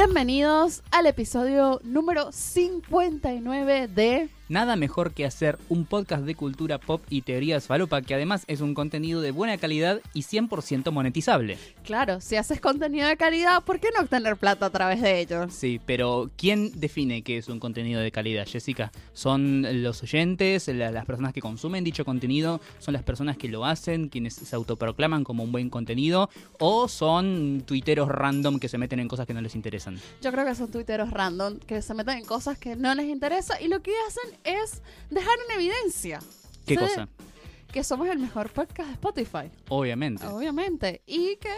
Bienvenidos al episodio número 59 de Nada mejor que hacer un podcast de cultura pop y teorías falopa que además es un contenido de buena calidad y 100% monetizable. Claro, si haces contenido de calidad, ¿por qué no obtener plata a través de ellos? Sí, pero ¿quién define qué es un contenido de calidad, Jessica? ¿Son los oyentes, la- las personas que consumen dicho contenido? ¿Son las personas que lo hacen, quienes se autoproclaman como un buen contenido? ¿O son tuiteros random que se meten en cosas que no les interesan? Yo creo que son tuiteros random que se meten en cosas que no les interesa y lo que hacen es dejar en evidencia ¿Qué cosa? que somos el mejor podcast de Spotify, Obviamente. obviamente, y que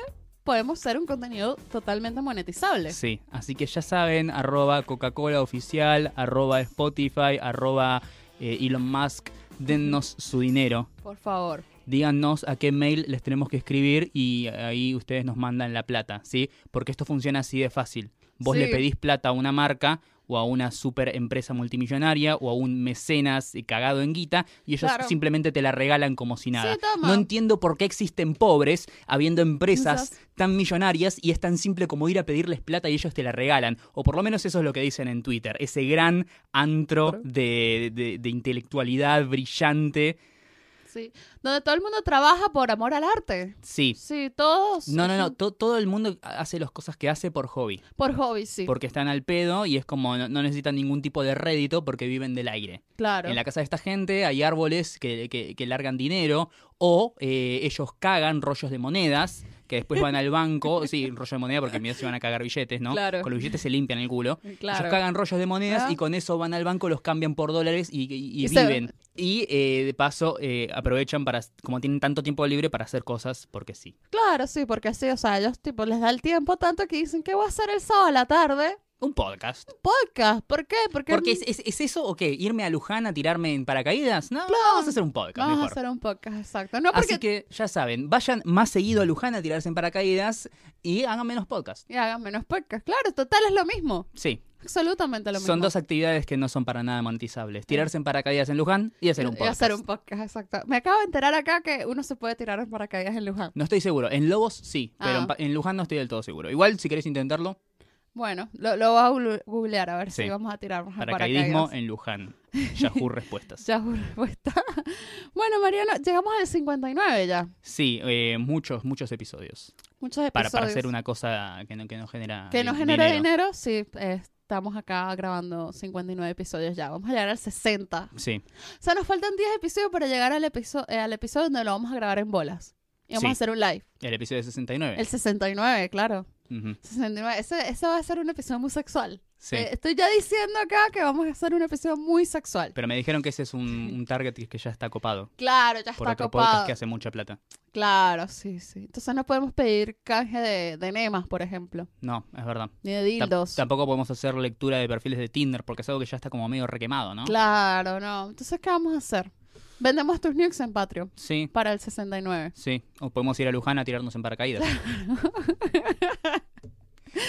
podemos ser un contenido totalmente monetizable. Sí, así que ya saben, arroba Coca-Cola oficial, arroba Spotify, arroba eh, Elon Musk, dennos su dinero. Por favor. Díganos a qué mail les tenemos que escribir y ahí ustedes nos mandan la plata, ¿sí? Porque esto funciona así de fácil. Vos Sí. le pedís plata a una marca o a una super empresa multimillonaria o a un mecenas eh, cagado en guita y ellos Claro. simplemente te la regalan como si nada. Sí, no entiendo por qué existen pobres habiendo empresas Esas- tan millonarias y es tan simple como ir a pedirles plata y ellos te la regalan. O por lo menos eso es lo que dicen en Twitter. Ese gran antro Antro. de, de- de intelectualidad brillante. Sí. Donde todo el mundo trabaja por amor al arte. Sí. Sí, todos. No, no, no. to- todo el mundo hace las cosas que hace por hobby. Por hobby, sí. Porque están al pedo y es como no, no necesitan ningún tipo de rédito porque viven del aire. Claro. En la casa de esta gente hay árboles que, que- que largan dinero o eh, ellos cagan rollos de monedas que después van al banco. Sí, rollo de moneda porque miedo se van a cagar billetes, ¿no? Claro. Con los billetes se limpian el culo. Claro. Ellos cagan rollos de monedas Ah. y con eso van al banco, los cambian por dólares y, y- viven. Y eh, de paso eh, aprovechan para, como tienen tanto tiempo libre, para hacer cosas porque sí. Claro, sí, porque así, o sea, ellos tipo les da el tiempo tanto que dicen que voy a hacer el sábado a la tarde. Un podcast. Podcast, ¿por qué? Porque, Porque es, es- ¿es eso o qué? ¿Irme a Luján a tirarme en paracaídas? No, vamos a hacer un podcast vamos mejor. a hacer un podcast, exacto. No porque Así que ya saben, vayan más seguido a Luján a tirarse en paracaídas y hagan menos podcast. y hagan menos podcast. Claro, total es lo mismo. Sí, Absolutamente lo mismo. son dos actividades que no son para nada monetizables. Tirarse en paracaídas en Luján y hacer un Y podcast. hacer un podcast, exacto. Me acabo de enterar acá que uno se puede tirar en paracaídas en Luján. No estoy seguro. En Lobos sí, pero Ah. en pa- en, Luján no estoy del todo seguro. Igual, si querés intentarlo, Bueno, lo, lo voy a googl- googlear a ver Sí. si vamos a tirarnos paracaidismo paracaídas. en Luján. Yahoo Respuestas. Ya respuesta. bueno, Mariano, llegamos al 59 ya. Sí, eh, muchos, muchos episodios. Muchos episodios. Para, para hacer una cosa que no, que no genera Que no genera dinero, sí. eh, estamos acá grabando 59 episodios ya. Vamos a llegar al 60. Sí, O sea, nos faltan 10 episodios para llegar al, episo- eh, al episodio donde lo vamos a grabar en bolas. Y vamos Sí. a hacer un live. el episodio 69. El 69, claro. Ujú, 69. Ese, ese va a ser un episodio muy sexual. Sí. Eh, estoy ya diciendo acá que vamos a hacer un episodio muy sexual. Pero me dijeron que ese es un, un target que ya está copado. Claro, ya Por está otro copado. podcast que hace mucha plata. Claro, sí, sí. Entonces no podemos pedir canje de, de nemas, por ejemplo. No, es verdad. Ni de dildos. Tampoco podemos hacer lectura de perfiles de Tinder porque es algo que ya está como medio requemado, ¿no? Claro, no. Entonces, ¿qué vamos a hacer? Vendemos tus nukes en Patreon Sí, para el 69. sí. O podemos ir a Luján a tirarnos en paracaídas.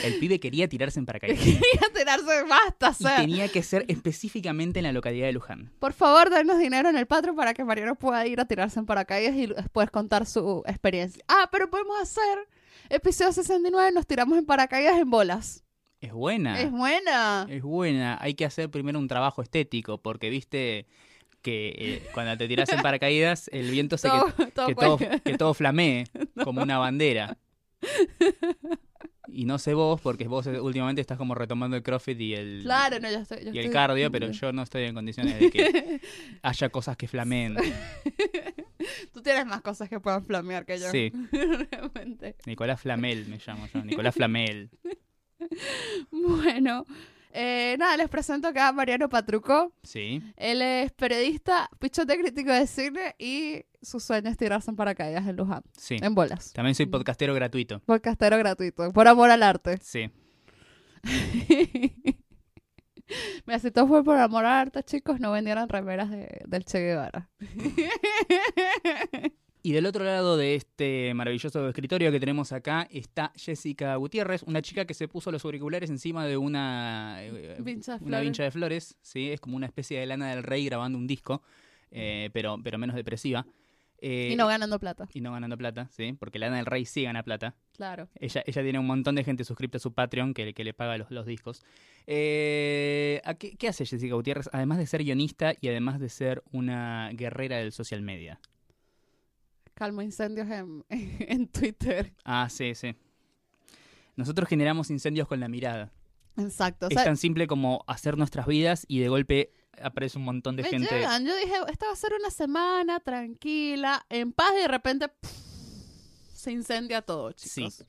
El pibe quería tirarse en paracaídas. Quería tirarse basta, Y tenía que ser específicamente en la localidad de Luján. Por favor, denos dinero en el Patreon para que Mariano pueda ir a tirarse en paracaídas y después contar su experiencia. Ah, pero podemos hacer episodio 69, nos tiramos en paracaídas en bolas. Es buena. Es buena. Es buena. Hay que hacer primero un trabajo estético porque viste que eh, cuando te tiras en paracaídas el viento hace Todo- que, todo que todo, cuelga. que todo flamee como una bandera. Y no sé vos, porque vos eh, últimamente estás como retomando el CrossFit y el, Claro, no, yo estoy. yo y el cardio, pero yo no estoy en condiciones de que haya cosas que flameen. Tú tienes más cosas que puedan flamear que yo. Sí, Realmente. Nicolás Flamel me llamo yo, Nicolás Flamel. Bueno, eh, nada, les presento acá a Mariano Patruco. Sí, Él es periodista, pichote crítico de cine y su sueño es tirarse en paracaídas en Luján, sí. en bolas. También soy podcastero gratuito. Podcastero gratuito, por amor al arte. Sí. Mira, si todo fue por amor al arte, chicos, no vendieran remeras de- del Che Guevara. Y del otro lado de este maravilloso escritorio que tenemos acá está Jessica Gutiérrez, una chica que se puso los auriculares encima de una, eh, Vincha de una flores. vincha de flores. ¿sí? Es como una especie de lana del rey grabando un disco, eh, pero, pero menos depresiva. Eh, y no ganando plata. y no ganando plata, sí, porque Lana del Rey sí gana plata. Claro. Ella, ella tiene un montón de gente suscripta a su Patreon que, que le paga los, los discos. Eh, ¿a qué, qué hace Jessica Gutiérrez? Además de ser guionista y además de ser una guerrera del social media. Calmo incendios en, en Twitter. Ah, sí, sí. Nosotros generamos incendios con la mirada. Exacto. O es tan simple como hacer nuestras vidas y de golpe aparece un montón de me gente. llegan. Yo dije, esta va a ser una semana tranquila, en paz, y de repente pff, se incendia todo, chicos.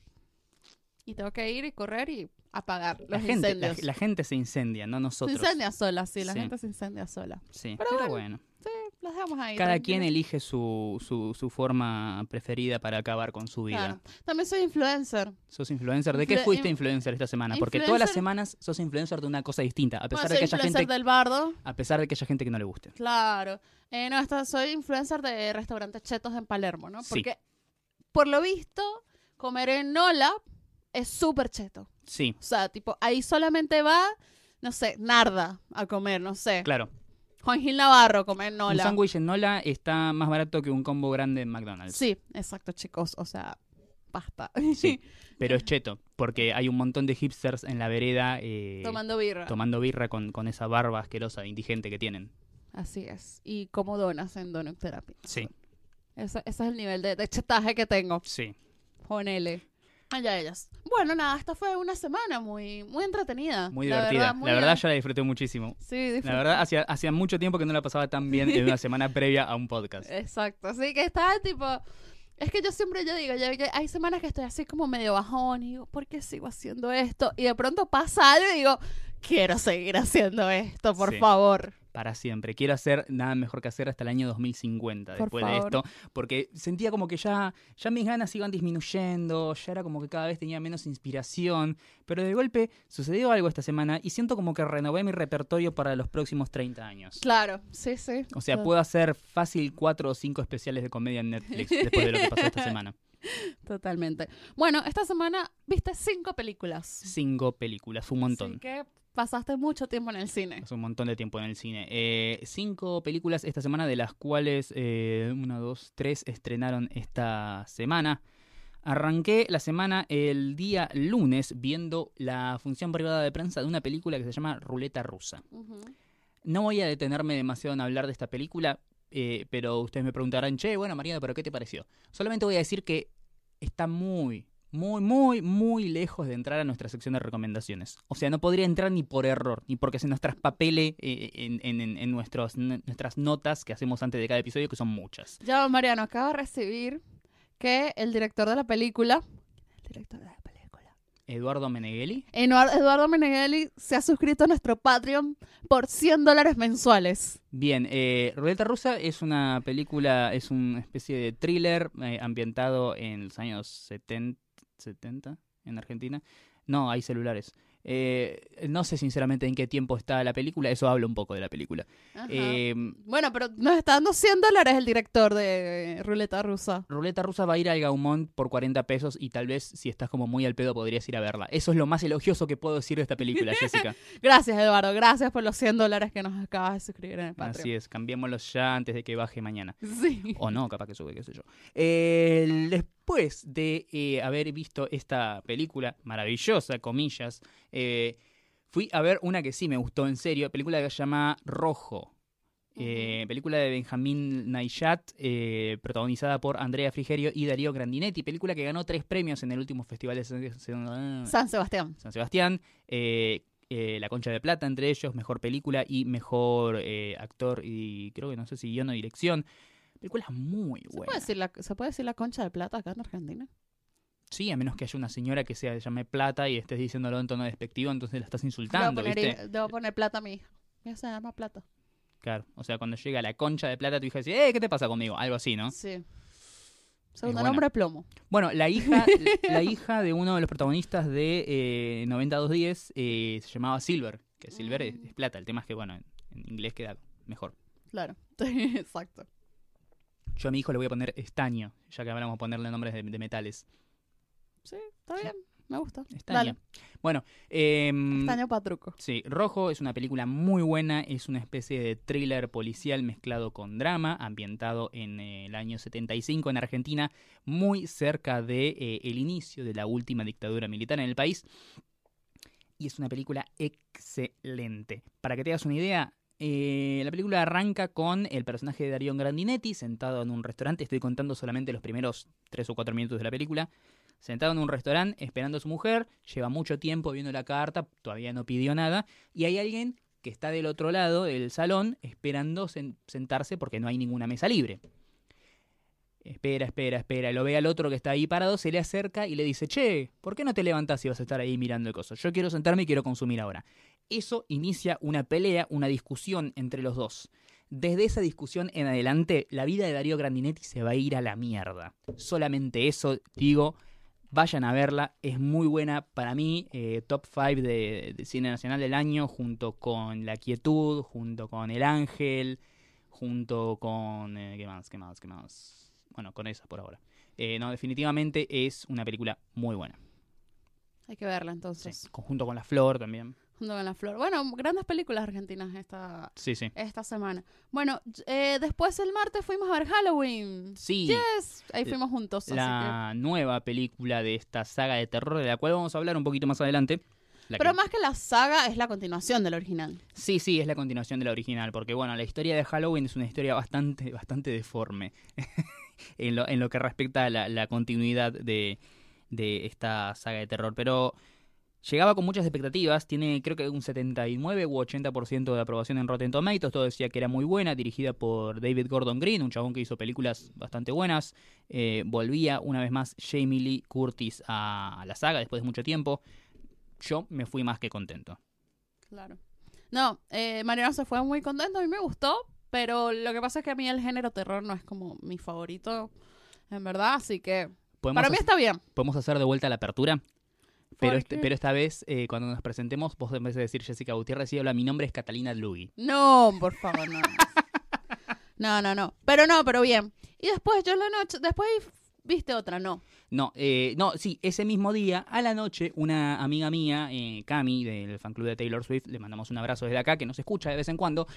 Y tengo que ir y correr y apagar los La gente, la, incendios. la gente se incendia, no se nosotros. incendia sola, sí, la Sí. gente se incendia sola. Sí, Pero pero, bueno, bueno. Sí, los dejamos ahí. Cada tranquilos. quien elige su, su, su forma preferida para acabar con su vida. Claro. También soy influencer. ¿Sos influencer? ¿De qué fuiste in- influencer esta semana? Porque todas las semanas sos influencer de una cosa distinta, a pesar Bueno, de que haya gente, del bardo. a pesar de que haya gente que no le guste. Claro. Eh, no, esta- soy influencer de restaurantes chetos en Palermo, ¿no? Sí. Porque, por lo visto, comer en Nola es súper cheto. Sí, O sea, tipo, ahí solamente va, no sé, Narda a comer, no sé. claro. Juan Gil Navarro comer en Un Nola. sándwich en Nola está más barato que un combo grande en McDonald's. Sí, exacto, chicos. O sea, basta. Sí, pero es cheto, porque hay un montón de hipsters en la vereda eh, Tomando birra. tomando birra con, con esa barba asquerosa, indigente que tienen. Así es. Y como donas en Donut Therapy. Sí, Ese, ese es el nivel de, de chetaje que tengo. sí. Ponele. Allá ellas. Bueno, nada, esta fue una semana muy, muy entretenida. Muy La divertida. verdad, muy la verdad yo la disfruté muchísimo. Sí, disfruté. La verdad, hacía, hacía mucho tiempo que no la pasaba tan bien en una semana previa a un podcast. Exacto. Así que estaba tipo. Es que yo siempre yo digo, que hay semanas que estoy así como medio bajón y digo, ¿por qué sigo haciendo esto? Y de pronto pasa algo y digo, quiero seguir haciendo esto, por Sí. favor. Para siempre. Quiero hacer nada mejor que hacer hasta el año 2050 Por después de esto. Porque sentía como que ya, ya mis ganas iban disminuyendo, ya era como que cada vez tenía menos inspiración. Pero de golpe sucedió algo esta semana y siento como que renové mi repertorio para los próximos 30 años. Claro, sí, sí. O sea, puedo hacer fácil cuatro o cinco especiales de comedia en Netflix después de lo que pasó esta semana. Totalmente. Bueno, esta semana viste cinco películas. Cinco películas, un montón. Así que pasaste mucho tiempo en el cine. Es un montón de tiempo en el cine. Eh, cinco películas esta semana, de las cuales eh, una, dos, tres estrenaron esta semana. Arranqué la semana el día lunes viendo la función privada de prensa de una película que se llama Ruleta Rusa. No voy a detenerme demasiado en hablar de esta película, eh, pero ustedes me preguntarán, che, bueno, Mariana, ¿pero qué te pareció? Solamente voy a decir que está muy, muy, muy, muy lejos de entrar a nuestra sección de recomendaciones. O sea, no podría entrar ni por error, ni porque se nos traspapele eh, en, en- en- nuestros, nuestras notas que hacemos antes de cada episodio, que son muchas. Ya, Mariano, acabo de recibir que el director de la película. El director de la película. Eduardo Meneghelli. Eduard- Eduardo Meneghelli se ha suscrito a nuestro Patreon por 100 dólares mensuales. Bien, eh, Ruleta Rusa es una película, es una especie de thriller eh, ambientado en los años 70, 70 en Argentina. No, hay celulares. Eh, no sé sinceramente en qué tiempo está la película, eso habla un poco de la película. Eh, bueno, pero nos está dando 100 dólares el director de Ruleta Rusa. Ruleta Rusa va a ir al Gaumont por 40 pesos y tal vez si estás como muy al pedo podrías ir a verla. Eso es lo más elogioso que puedo decir de esta película, Jessica. Gracias, Eduardo. Gracias por los 100 dólares que nos acabas de suscribir en el Patreon. Así es, cambiémoslos ya antes de que baje mañana. Sí. O no, capaz que sube, qué sé yo. Eh, después de eh, haber visto esta película maravillosa, comillas, eh, fui a ver una que sí me gustó en serio, película que se llama Rojo. Eh, película de Benjamín Naishat, eh, protagonizada por Andrea Frigerio y Darío Grandinetti. Película que ganó tres premios en el último festival de San, San- San Sebastián. San Sebastián. eh, La Concha de Plata, entre ellos, mejor película y mejor actor y creo que no sé si guion o dirección. Película muy ¿Se buena. puede, decir la, ¿Se puede decir la concha de plata acá en Argentina? Sí, a menos que haya una señora que se llame Plata y estés diciéndolo en tono despectivo, entonces la estás Debo insultando, poner, ¿viste? debo poner plata a mi hija. Mi hija se llama plata. Claro, o sea, cuando llega la concha de plata, tu hija dice, eh, ¿qué te pasa conmigo? Algo así, ¿no? Sí. Segundo nombre, plomo. Bueno, la hija, la hija de uno de los protagonistas de eh, 90-210 eh, se llamaba Silver, que Silver es, es plata, el tema es que, bueno, en, en inglés queda mejor. Claro. Exacto. Yo a mi hijo le voy a poner estaño, ya que hablamos de ponerle nombres de, de metales. Sí, está bien. Me gusta. Está Dale. Bueno, em, Estaño pa' truco. Sí, Rojo es una película muy buena, es una especie de thriller policial mezclado con drama, ambientado en eh, el año 75 en Argentina, muy cerca de eh, el inicio de la última dictadura militar en el país. Y es una película excelente. Para que te hagas una idea, eh, la película arranca con el personaje de Darío Grandinetti sentado en un restaurante. Estoy contando solamente los primeros tres o cuatro minutos de la película. Sentado en un restaurante esperando a su mujer, lleva mucho tiempo viendo la carta, todavía no pidió nada, y hay alguien que está del otro lado del salón esperando sen- sentarse porque no hay ninguna mesa libre. Espera, espera, espera, lo ve al otro que está ahí parado, se le acerca y le dice, che, ¿por qué no te levantás si vas a estar ahí mirando el coso? Yo quiero sentarme y quiero consumir ahora. Eso inicia una pelea, una discusión entre los dos. Desde esa discusión en adelante, la vida de Darío Grandinetti se va a ir a la mierda. Solamente eso, digo, vayan a verla, es muy buena para mí, eh, top 5 de, de cine nacional del año, junto con La Quietud, junto con El Ángel, junto con... eh, ¿Qué más? ¿Qué más? ¿Qué más? Bueno, con esas por ahora. Eh, no, definitivamente es una película muy buena. Hay que verla Sí, entonces. Conjunto con La Flor también. Junto con la flor. Bueno, grandes películas argentinas esta, Sí, sí. esta semana. Bueno, eh, después el martes fuimos a ver Halloween. Sí, Yes. Ahí fuimos juntos. así la nueva película de esta saga de terror, de la cual vamos a hablar un poquito más adelante. La. Pero que- más que la saga, es la continuación del original. Sí, sí, es la continuación de la original, porque bueno, la historia de Halloween es una historia bastante, bastante deforme en, lo, en lo que respecta a la, la continuidad de, de esta saga de terror. Pero llegaba con muchas expectativas, tiene creo que un 79 u 80% de aprobación en Rotten Tomatoes, todo decía que era muy buena, dirigida por David Gordon Green, un chabón que hizo películas bastante buenas. Eh, volvía una vez más Jamie Lee Curtis a, la saga después de mucho tiempo. Yo me fui más que contento. Claro. No, eh, Mariano se fue muy contento, a mí me gustó, pero lo que pasa es que a mí el género terror no es como mi favorito, en verdad, así que ¿Podemos para mí está bien. podemos hacer de vuelta la apertura. Pero, ¿Por este- pero esta vez, eh, cuando nos presentemos, vos en vez de decir Jessica Gutiérrez, y habla, mi nombre es Catalina Lugi. No, por favor, no. No, no, no. Pero no, pero bien. Y después yo en la noche, después viste otra, no. No, eh, no, sí, ese mismo día, a la noche, una amiga mía, eh, Cami, del fan club de Taylor Swift, le mandamos un abrazo desde acá, que nos escucha de vez en cuando,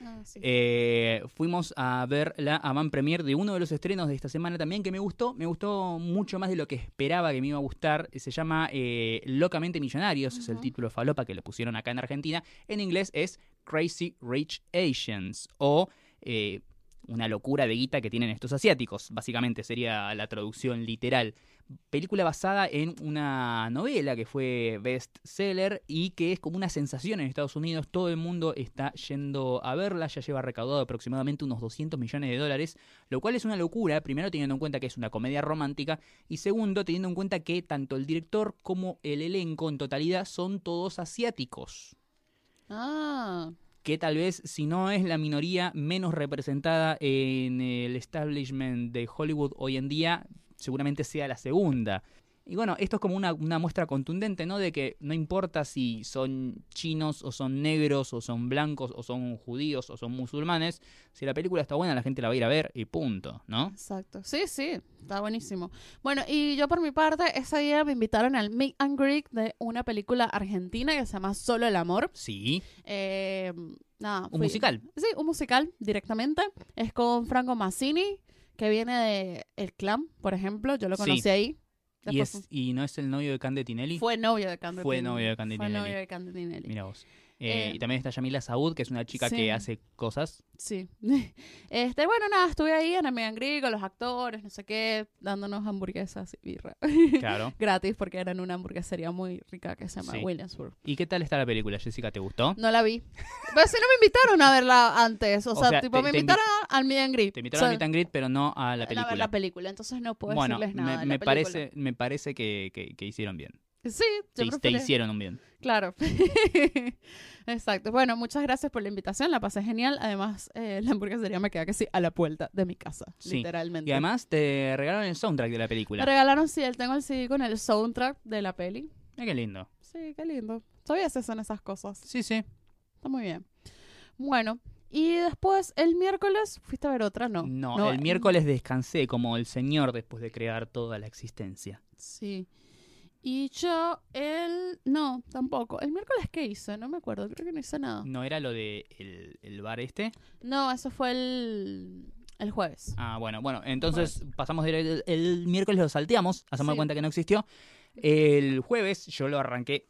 Ah, sí. eh, fuimos a ver la avant premiere de uno de los estrenos de esta semana también, que me gustó, me gustó mucho más de lo que esperaba que me iba a gustar, se llama eh, Locamente Millonarios, es el título falopa que le pusieron acá en Argentina, en inglés es Crazy Rich Asians, o... eh, una locura de guita que tienen estos asiáticos, básicamente sería la traducción literal. Película basada en una novela que fue bestseller y que es como una sensación en Estados Unidos. Todo el mundo está yendo a verla, ya lleva recaudado aproximadamente unos 200 millones de dólares, lo cual es una locura, primero teniendo en cuenta que es una comedia romántica y segundo teniendo en cuenta que tanto el director como el elenco en totalidad son todos asiáticos Ah, que tal vez si no es la minoría menos representada en el establishment de Hollywood hoy en día, seguramente sea la segunda. Y bueno, esto es como una, una muestra contundente, ¿no? De que no importa si son chinos o son negros o son blancos o son judíos o son musulmanes, si la película está buena la gente la va a ir a ver y punto, ¿no? exacto. Sí, sí, está buenísimo. Bueno, y yo por mi parte, ese día me invitaron al Meet and Greet de una película argentina que se llama Solo el Amor. Sí, Eh, nada, un fui- musical. Sí, un musical directamente. Es con Franco Massini, que viene de El Clan, por ejemplo. Yo lo Sí. conocí ahí. Y, es, y no es el novio de Cande Tinelli. Fue novio de Cande Fue novio de Cande Fue novio de. Mira vos. Eh, Eh, y también está Yamila Saud, que es una chica sí. que hace cosas. Sí. Este, bueno, nada, estuve ahí en el Megan Greek con los actores, no sé qué, dándonos hamburguesas y birra. Claro. Gratis, porque eran una hamburguesería muy rica que se llama Sí. Williamsburg. ¿Y qué tal está la película, Jessica? ¿Te gustó? No la vi. Pero si no me invitaron a verla antes. O, O sea, sea, tipo, te- me te invi- invitaron al Meet and Greet. Te invitaron O sea, a Meet and Greet, pero no a la a película. ver la película, entonces no puedo bueno, decirles nada. me, me parece, me parece que, que- que hicieron bien. Sí, Te, yo te preferí- hicieron un bien. Claro. Exacto. Bueno, muchas gracias por la invitación. La pasé genial. Además, eh, la hamburguesería me queda que sí a la puerta de mi casa, Sí. literalmente. Y además te regalaron el soundtrack de la me película. regalaron, sí, tengo el CD con el soundtrack de la peli. Qué lindo. Sí, qué lindo. Todavía se hacen esas cosas. Sí, sí. Está muy bien. Bueno, y después el miércoles fuiste a ver otra, ¿no? No, el eh, miércoles descansé como el señor después de crear toda la existencia. Sí. Y yo el... No, tampoco. ¿El miércoles qué hice? No me acuerdo, creo que no hice nada. ¿No era lo de el, el bar este? No, eso fue el, el jueves. Ah, bueno, bueno, entonces pasamos del el, el miércoles lo salteamos, hacemos Sí. cuenta que no existió. El jueves yo lo arranqué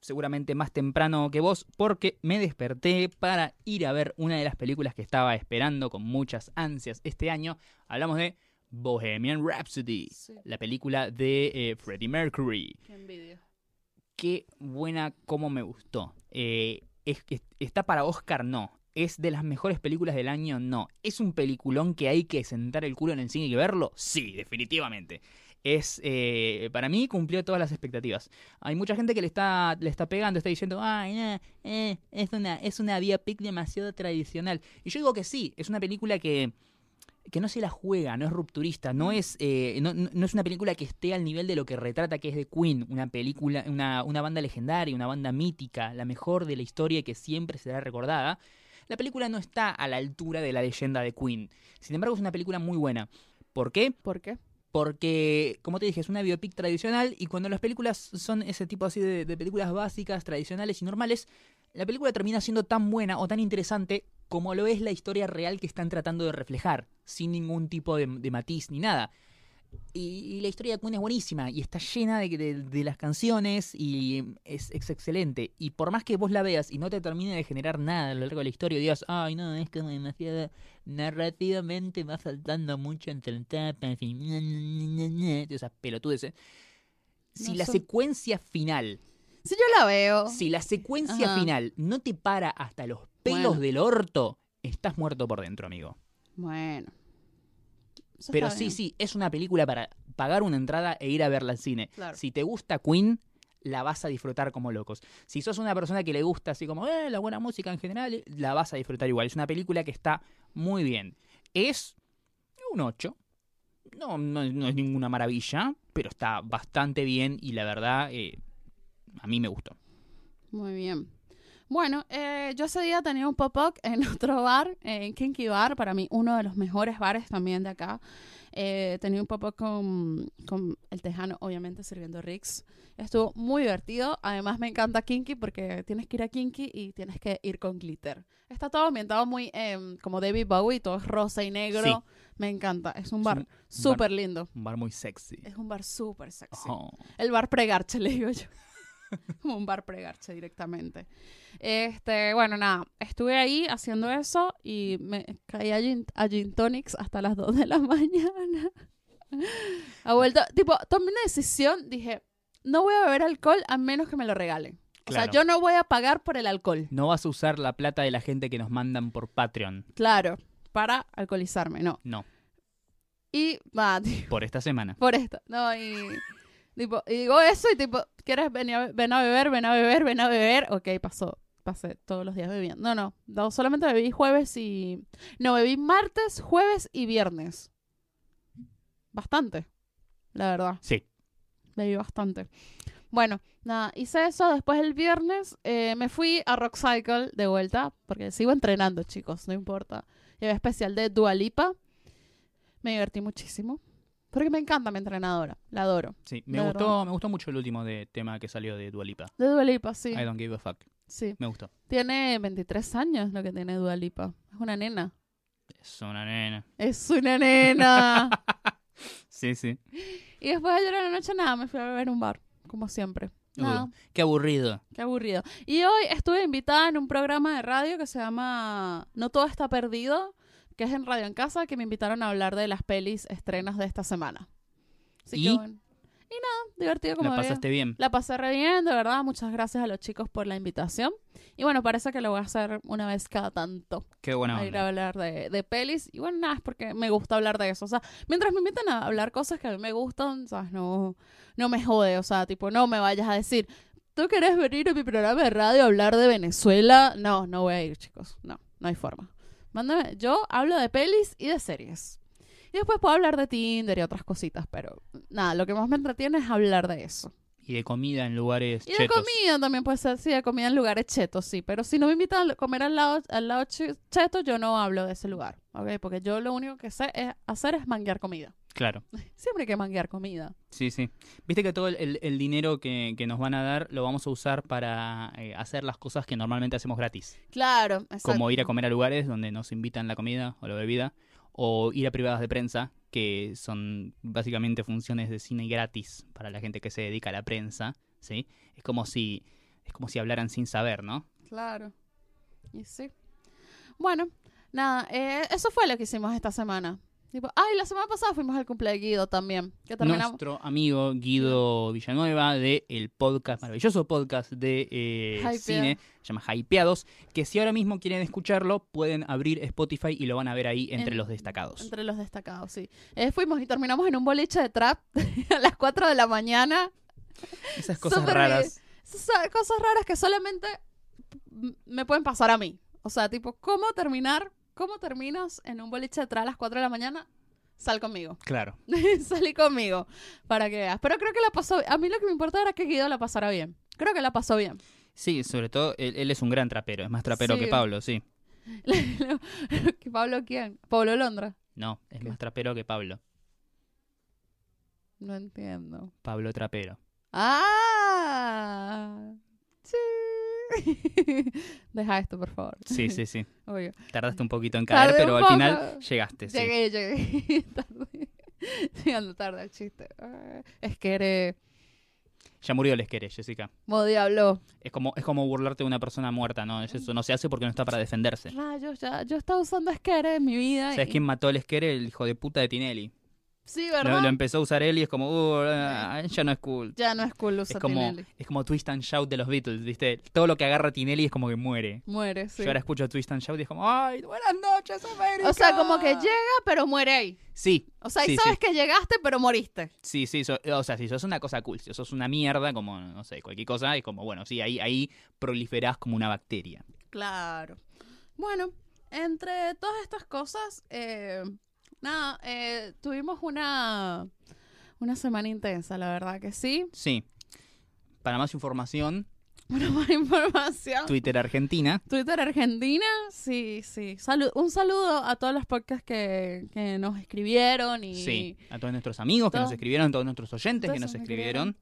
seguramente más temprano que vos porque me desperté para ir a ver una de las películas que estaba esperando con muchas ansias este año. Hablamos de Bohemian Rhapsody, Sí. la película de eh, Freddie Mercury. Qué envidia. Qué buena, cómo me gustó. Eh, es, es- ¿Está para Oscar? No. ¿Es de las mejores películas del año? No. ¿Es un peliculón que hay que sentar el culo en el cine y verlo? Sí, definitivamente. Es, eh, para mí cumplió todas las expectativas. Hay mucha gente que le está, le está pegando, está diciendo, ay, eh, es, una, es una biopic demasiado tradicional. Y yo digo que sí, es una película que, que no se la juega, no es rupturista, no es, eh, no, es una película que esté al nivel de lo que retrata que es de Queen, una película, una, una banda legendaria, una banda mítica, la mejor de la historia y que siempre será recordada. La película no está a la altura de la leyenda de Queen. Sin embargo, es una película muy buena. ¿Por qué? ¿Por qué? Porque, como te dije, es una biopic tradicional y cuando las películas son ese tipo así de, de películas básicas, tradicionales y normales, la película termina siendo tan buena o tan interesante como lo es la historia real que están tratando de reflejar, sin ningún tipo de, de matiz ni nada. Y, y la historia de Queen es buenísima y está llena de, de- de las canciones y es, es excelente. Y por más que vos la veas y no te termine de generar nada a lo largo de la historia y digas, ay no, es como demasiado narrativamente va faltando mucho entre y ña, ña", de esas pelotudeces. Si No la son- secuencia final, Si yo la veo. si la secuencia Ajá. final no te para hasta los pelos Bueno. del orto, estás muerto por dentro, amigo. Bueno. Eso Pero sí, bien. sí, es una película para pagar una entrada e ir a verla al cine. Claro. Si te gusta Queen, la vas a disfrutar como locos. Si sos una persona que le gusta así como eh, la buena música en general, la vas a disfrutar igual. Es una película que está muy bien. Es un 8. No, no, no es ninguna maravilla, pero está bastante bien y la verdad, eh, a mí me gustó. Muy bien. Bueno, eh, yo ese día tenía un pop-up en otro bar, en Kinky Bar, para mí uno de los mejores bares también de acá. Eh, tenía un pop-up con, con el tejano, obviamente, sirviendo Rix. Estuvo muy divertido. Además, me encanta Kinky porque tienes que ir a Kinky y tienes que ir con glitter. Está todo ambientado muy em, como David Bowie, todo es rosa y negro. Sí. Me encanta. Es un bar súper lindo. Un bar muy sexy. Es un bar súper sexy. Oh. El bar pregarche, le digo yo. Como un bar pregarche directamente. Este, bueno, nada, estuve ahí haciendo eso y me caí a gin, a gin tonics hasta las 2 de la mañana. Ha vuelto, tipo, tomé una decisión, dije, no voy a beber alcohol a menos que me lo regalen. O sea, yo no voy a pagar por el alcohol. No vas a usar la plata de la gente que nos mandan por Patreon. Claro, para alcoholizarme, no. No, Y, va, por esta semana. por esto. No, y, tipo, y digo eso y tipo, ¿quieres venir a, ven a beber, ven a beber, ven a beber? Ok, pasó. Pasé todos los días bebiendo. No, no, no, solamente bebí jueves y... No, bebí martes, jueves y viernes. Bastante, la verdad. Sí. Bebí bastante. Bueno, nada, hice eso. Después el viernes eh, me fui a Rock Cycle de vuelta, porque sigo entrenando, chicos, no importa. Llevé especial de Dualipa. Me divertí muchísimo. Porque me encanta mi entrenadora, la adoro. Sí, me gustó, me gustó mucho el último de tema que salió de Dualipa. De Dualipa, sí. I don't give a fuck. Sí. Me gustó. Tiene 23 años lo que tiene Dualipa. Es una nena. Es una nena. Es una nena. Sí, sí. y después ayer en la noche, nada, me fui a beber un bar, como siempre. Nada, qué aburrido. qué aburrido. Y hoy estuve invitada en un programa de radio que se llama No todo está perdido, que es en Radio en Casa, que me invitaron a hablar de las pelis estrenas de esta semana. Así ¿Y? que bueno. Y nada, divertido como La pasaste bien. La pasé re bien, de verdad. Muchas gracias a los chicos por la invitación. Y bueno, parece que lo voy a hacer una vez cada tanto. Qué buena a ir a hablar de, de pelis. Y bueno, nada, es porque me gusta hablar de eso. O sea, mientras me invitan a hablar cosas que a mí me gustan, ¿sabes? No, no me jode. O sea, tipo, no me vayas a decir, ¿tú querés venir a mi programa de radio a hablar de Venezuela? No, no voy a ir, chicos. No, no hay forma. Mándame, yo hablo de pelis y de series. Y después puedo hablar de Tinder y otras cositas, pero nada, lo que más me entretiene es hablar de eso. Y de comida en lugares Y de chetos. comida también puede ser, sí, de comida en lugares chetos, sí. Pero si no me invitan a comer al lado, al lado che- cheto, yo no hablo de ese lugar, ¿ok? Porque yo lo único que sé es hacer es manguear comida. Claro. Siempre hay que manguear comida. Sí, sí. Viste que todo el, el- el dinero que, que nos van a dar lo vamos a usar para eh, hacer las cosas que normalmente hacemos gratis. Claro, exacto. Como ir a comer a lugares donde nos invitan la comida o la bebida. O ir a privadas de prensa, que son básicamente funciones de cine gratis para la gente que se dedica a la prensa. ¿sí? Es como si, es como si hablaran sin saber, ¿no? Claro. Y sí. Bueno, nada, eh, eso fue lo que hicimos esta semana. Tipo, ay, la semana pasada fuimos al cumpleaños de Guido también. Que terminamos. Nuestro amigo Guido Villanueva de el podcast, maravilloso podcast de eh, cine, se llama Hypeados, que si ahora mismo quieren escucharlo, pueden abrir Spotify y lo van a ver ahí entre En- los destacados. Entre los destacados, sí. Eh, fuimos y terminamos en un boliche de trap a las 4 de la mañana. Esas cosas raras. Esas cosas raras que solamente me pueden pasar a mí. O sea, tipo, ¿cómo terminar? ¿Cómo terminas en un boliche trap a las 4 de la mañana? Sal conmigo. Claro. Salí conmigo para que veas. Pero creo que la pasó. A mí lo que me importa era que Guido la pasara bien. Creo que la pasó bien. Sí, sobre todo, él, él es un gran trapero, es más trapero Sí. que Pablo, sí. ¿Que Pablo quién? Pablo Londra. No, es ¿Qué? más trapero que Pablo. No entiendo. Pablo Trapero. ¡Ah! Sí. Deja esto, por favor. Sí, sí, sí. Obvio. Tardaste un poquito en caer, Tardé pero al final llegaste, sí. Llegué, llegué. Llegando tarde al chiste. Ah, Es que eres Ya murió el esquere, Jessica. modo diablo. Es como, es como burlarte de una persona muerta, ¿no? Eso no se hace porque no está para defenderse. Rayos, ya. Yo estaba usando esquere en mi vida. ¿Sabes y- quién mató al esquere? El hijo de puta de Tinelli. Sí, Lo, ¿verdad? lo empezó a usar él y es como, uh, ah, ya no es cool. Ya no es cool Es usar como, Tinelli. es como Twist and Shout de los Beatles, ¿viste? Todo lo que agarra Tinelli es como que muere. Muere, sí. Yo ahora escucho Twist and Shout y es como, ¡ay, buenas noches, América! O sea, como que llega, pero muere ahí. Sí, O sea, y Sí, sabes sí. que llegaste, pero moriste. sí, sí. so- o sea, si sos una cosa cool, si sos una mierda, como, no sé, cualquier cosa, es como, bueno, sí, ahí, ahí proliferás como una bacteria. Claro. Bueno, entre todas estas cosas, eh, nada, eh, tuvimos una, una semana intensa, la verdad que sí. Sí. Para más información, Una más información. Twitter Argentina. Twitter Argentina, sí, sí. Salu- un saludo a todos los podcasts que, que nos escribieron y, Sí, a todos nuestros amigos que nos escribieron, a todos nuestros oyentes todos que nos nos escribieron.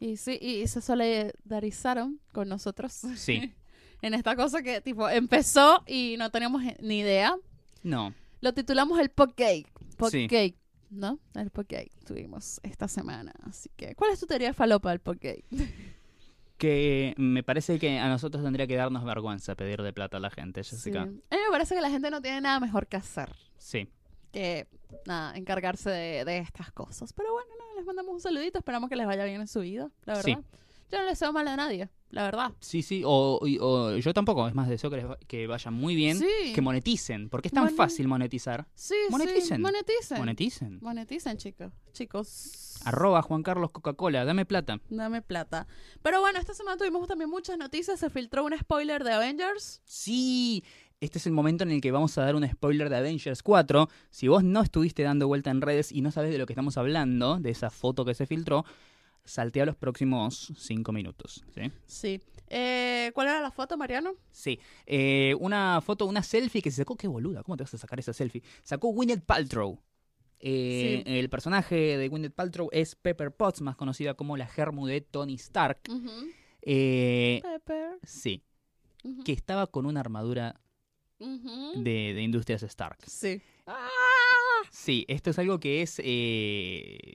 y sí, y se solidarizaron con nosotros. Sí. en esta cosa que tipo empezó y no teníamos ni idea. No, Lo titulamos el Podcake. Sí. Podcake, ¿no? El Podcake tuvimos esta semana. Así que, ¿cuál es tu teoría falopa del Podcake? que me parece que a nosotros tendría que darnos vergüenza pedir de plata a la gente, Sí. Jessica. A mí me parece que la gente no tiene nada mejor que hacer Sí. que, nada, encargarse de, de estas cosas. Pero bueno, les mandamos un saludito. Esperamos que les vaya bien en su vida, la verdad. Sí. Yo no les deseo mal a nadie, la verdad. Sí, sí, o, yo tampoco, es más, deseo que, les va- que vayan muy bien, Sí. que moneticen, porque es tan fácil monetizar. Sí, Moneticen. sí. Moneticen. Moneticen. Moneticen, chicos. Chicos. Arroba Juan Carlos Coca-Cola, dame plata. Dame plata. Pero bueno, esta semana tuvimos también muchas noticias. Se filtró un spoiler de Avengers. Sí, este es el momento en el que vamos a dar un spoiler de Avengers 4. Si vos no estuviste dando vuelta en redes y no sabes de lo que estamos hablando, de esa foto que se filtró, saltea los próximos cinco minutos. ¿sí? Sí. Eh, ¿Cuál era la foto, Mariano? Sí, eh, una foto, una selfie que se sacó, qué boluda, ¿cómo te vas a sacar esa selfie? Sacó Gwyneth Paltrow. Eh, Sí. El personaje de Gwyneth Paltrow es Pepper Potts, más conocida como la Germu de Tony Stark. Eh, Pepper. sí, que estaba con una armadura de, de Industrias Stark. Sí. Sí, esto es algo que es, eh,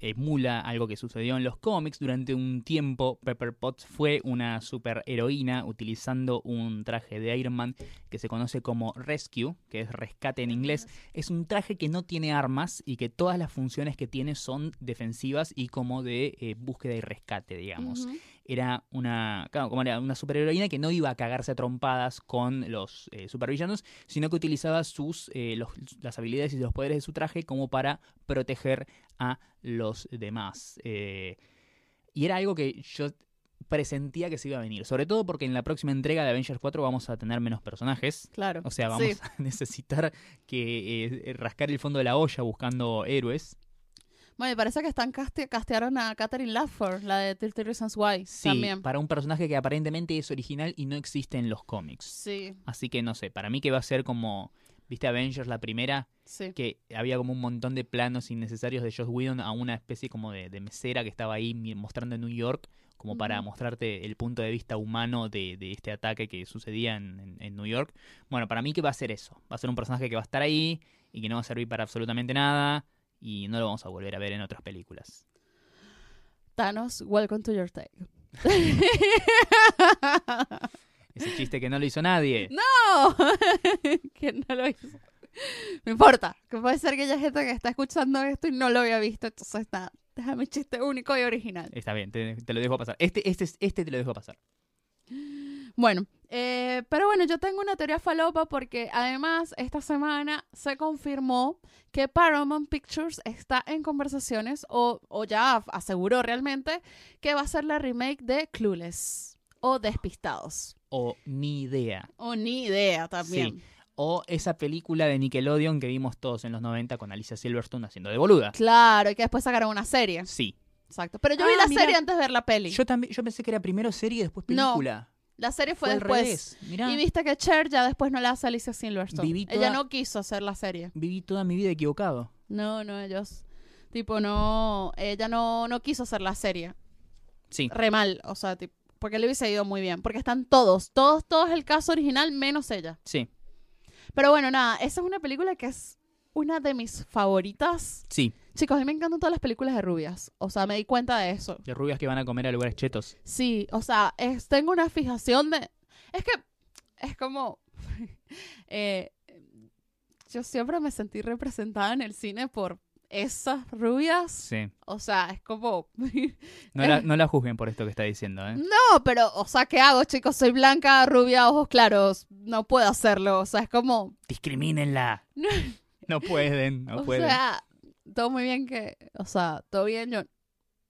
emula algo que sucedió en los cómics. Durante un tiempo, Pepper Potts fue una superheroína utilizando un traje de Iron Man que se conoce como Rescue, que es rescate en inglés. Es un traje que no tiene armas y que todas las funciones que tiene son defensivas y como de eh, búsqueda y rescate, digamos. Era una, claro, como era una superheroína que no iba a cagarse a trompadas con los eh, supervillanos, sino que utilizaba sus, eh, los- las habilidades y los poderes de su traje como para proteger a los demás. Eh, y era algo que yo presentía que se iba a venir, sobre todo porque en la próxima entrega de Avengers 4 vamos a tener menos personajes. Claro. O sea, vamos Sí. a necesitar que rascar el fondo de la olla buscando héroes. Bueno, y parece que están casti- castearon a Catherine Ladford, la de 30 Reasons Why, Sí, también. para un personaje que aparentemente es original y no existe en los cómics. Sí, Así que no sé, para mí que va a ser como, ¿viste Avengers la primera? sí. Que había como un montón de planos innecesarios de Joss Whedon a una especie como de, de mesera que estaba ahí mostrando en New York, como para mostrarte el punto de vista humano de, de este ataque que sucedía en, en- en New York. Bueno, para mí que va a ser eso. Va a ser un personaje que va a estar ahí y que no va a servir para absolutamente nada y no lo vamos a volver a ver en otras películas. Thanos, welcome to your take. Ese chiste que no lo hizo nadie. ¡No! que no lo hizo. No importa, que puede ser que haya gente que está escuchando esto y no lo había visto, entonces nada, déjame chiste único y original. Está bien, te, te lo dejo pasar. Este, este, es- este te lo dejo pasar. Bueno, eh, pero bueno, yo tengo una teoría falopa porque además esta semana se confirmó que Paramount Pictures está en conversaciones o, o ya aseguró realmente que va a ser la remake de Clueless o Despistados. O ni idea. O ni idea también. O esa película de Nickelodeon que vimos todos en los 90 con Alicia Silverstone haciendo de boluda. Claro, y que después sacaron una serie. Sí. Exacto. Pero yo vi Ah, la serie antes de ver la peli. Yo también, yo pensé que era primero serie y después No, película. La serie fue, después. Y viste que Cher ya después no la hace Alicia Silverstone. Viví Ella no quiso hacer la serie. viví toda mi vida equivocado. No, no, ellos. Tipo, no. Ella no, no quiso hacer la serie. Sí. Re mal. O sea, tipo, porque le hubiese ido muy bien. Porque están todos, todos, todos el caso original, menos ella. Sí. Pero bueno, nada, esa es una película que es una de mis favoritas. Sí. Chicos, a mí me encantan todas las películas de rubias. O sea, me di cuenta de eso. De rubias que van a comer a lugares chetos. Sí, o sea, es- tengo una fijación de... Es que es como... eh, yo siempre me sentí representada en el cine por esas rubias. Sí. O sea, es como... No la, no la juzguen por esto que está diciendo, ¿eh? no, pero, o sea, ¿qué hago, chicos? Soy blanca, rubia, ojos claros. No puedo hacerlo. O sea, es como... Discrimínenla. No pueden, no o pueden. sea, todo muy bien que... O sea, todo bien, yo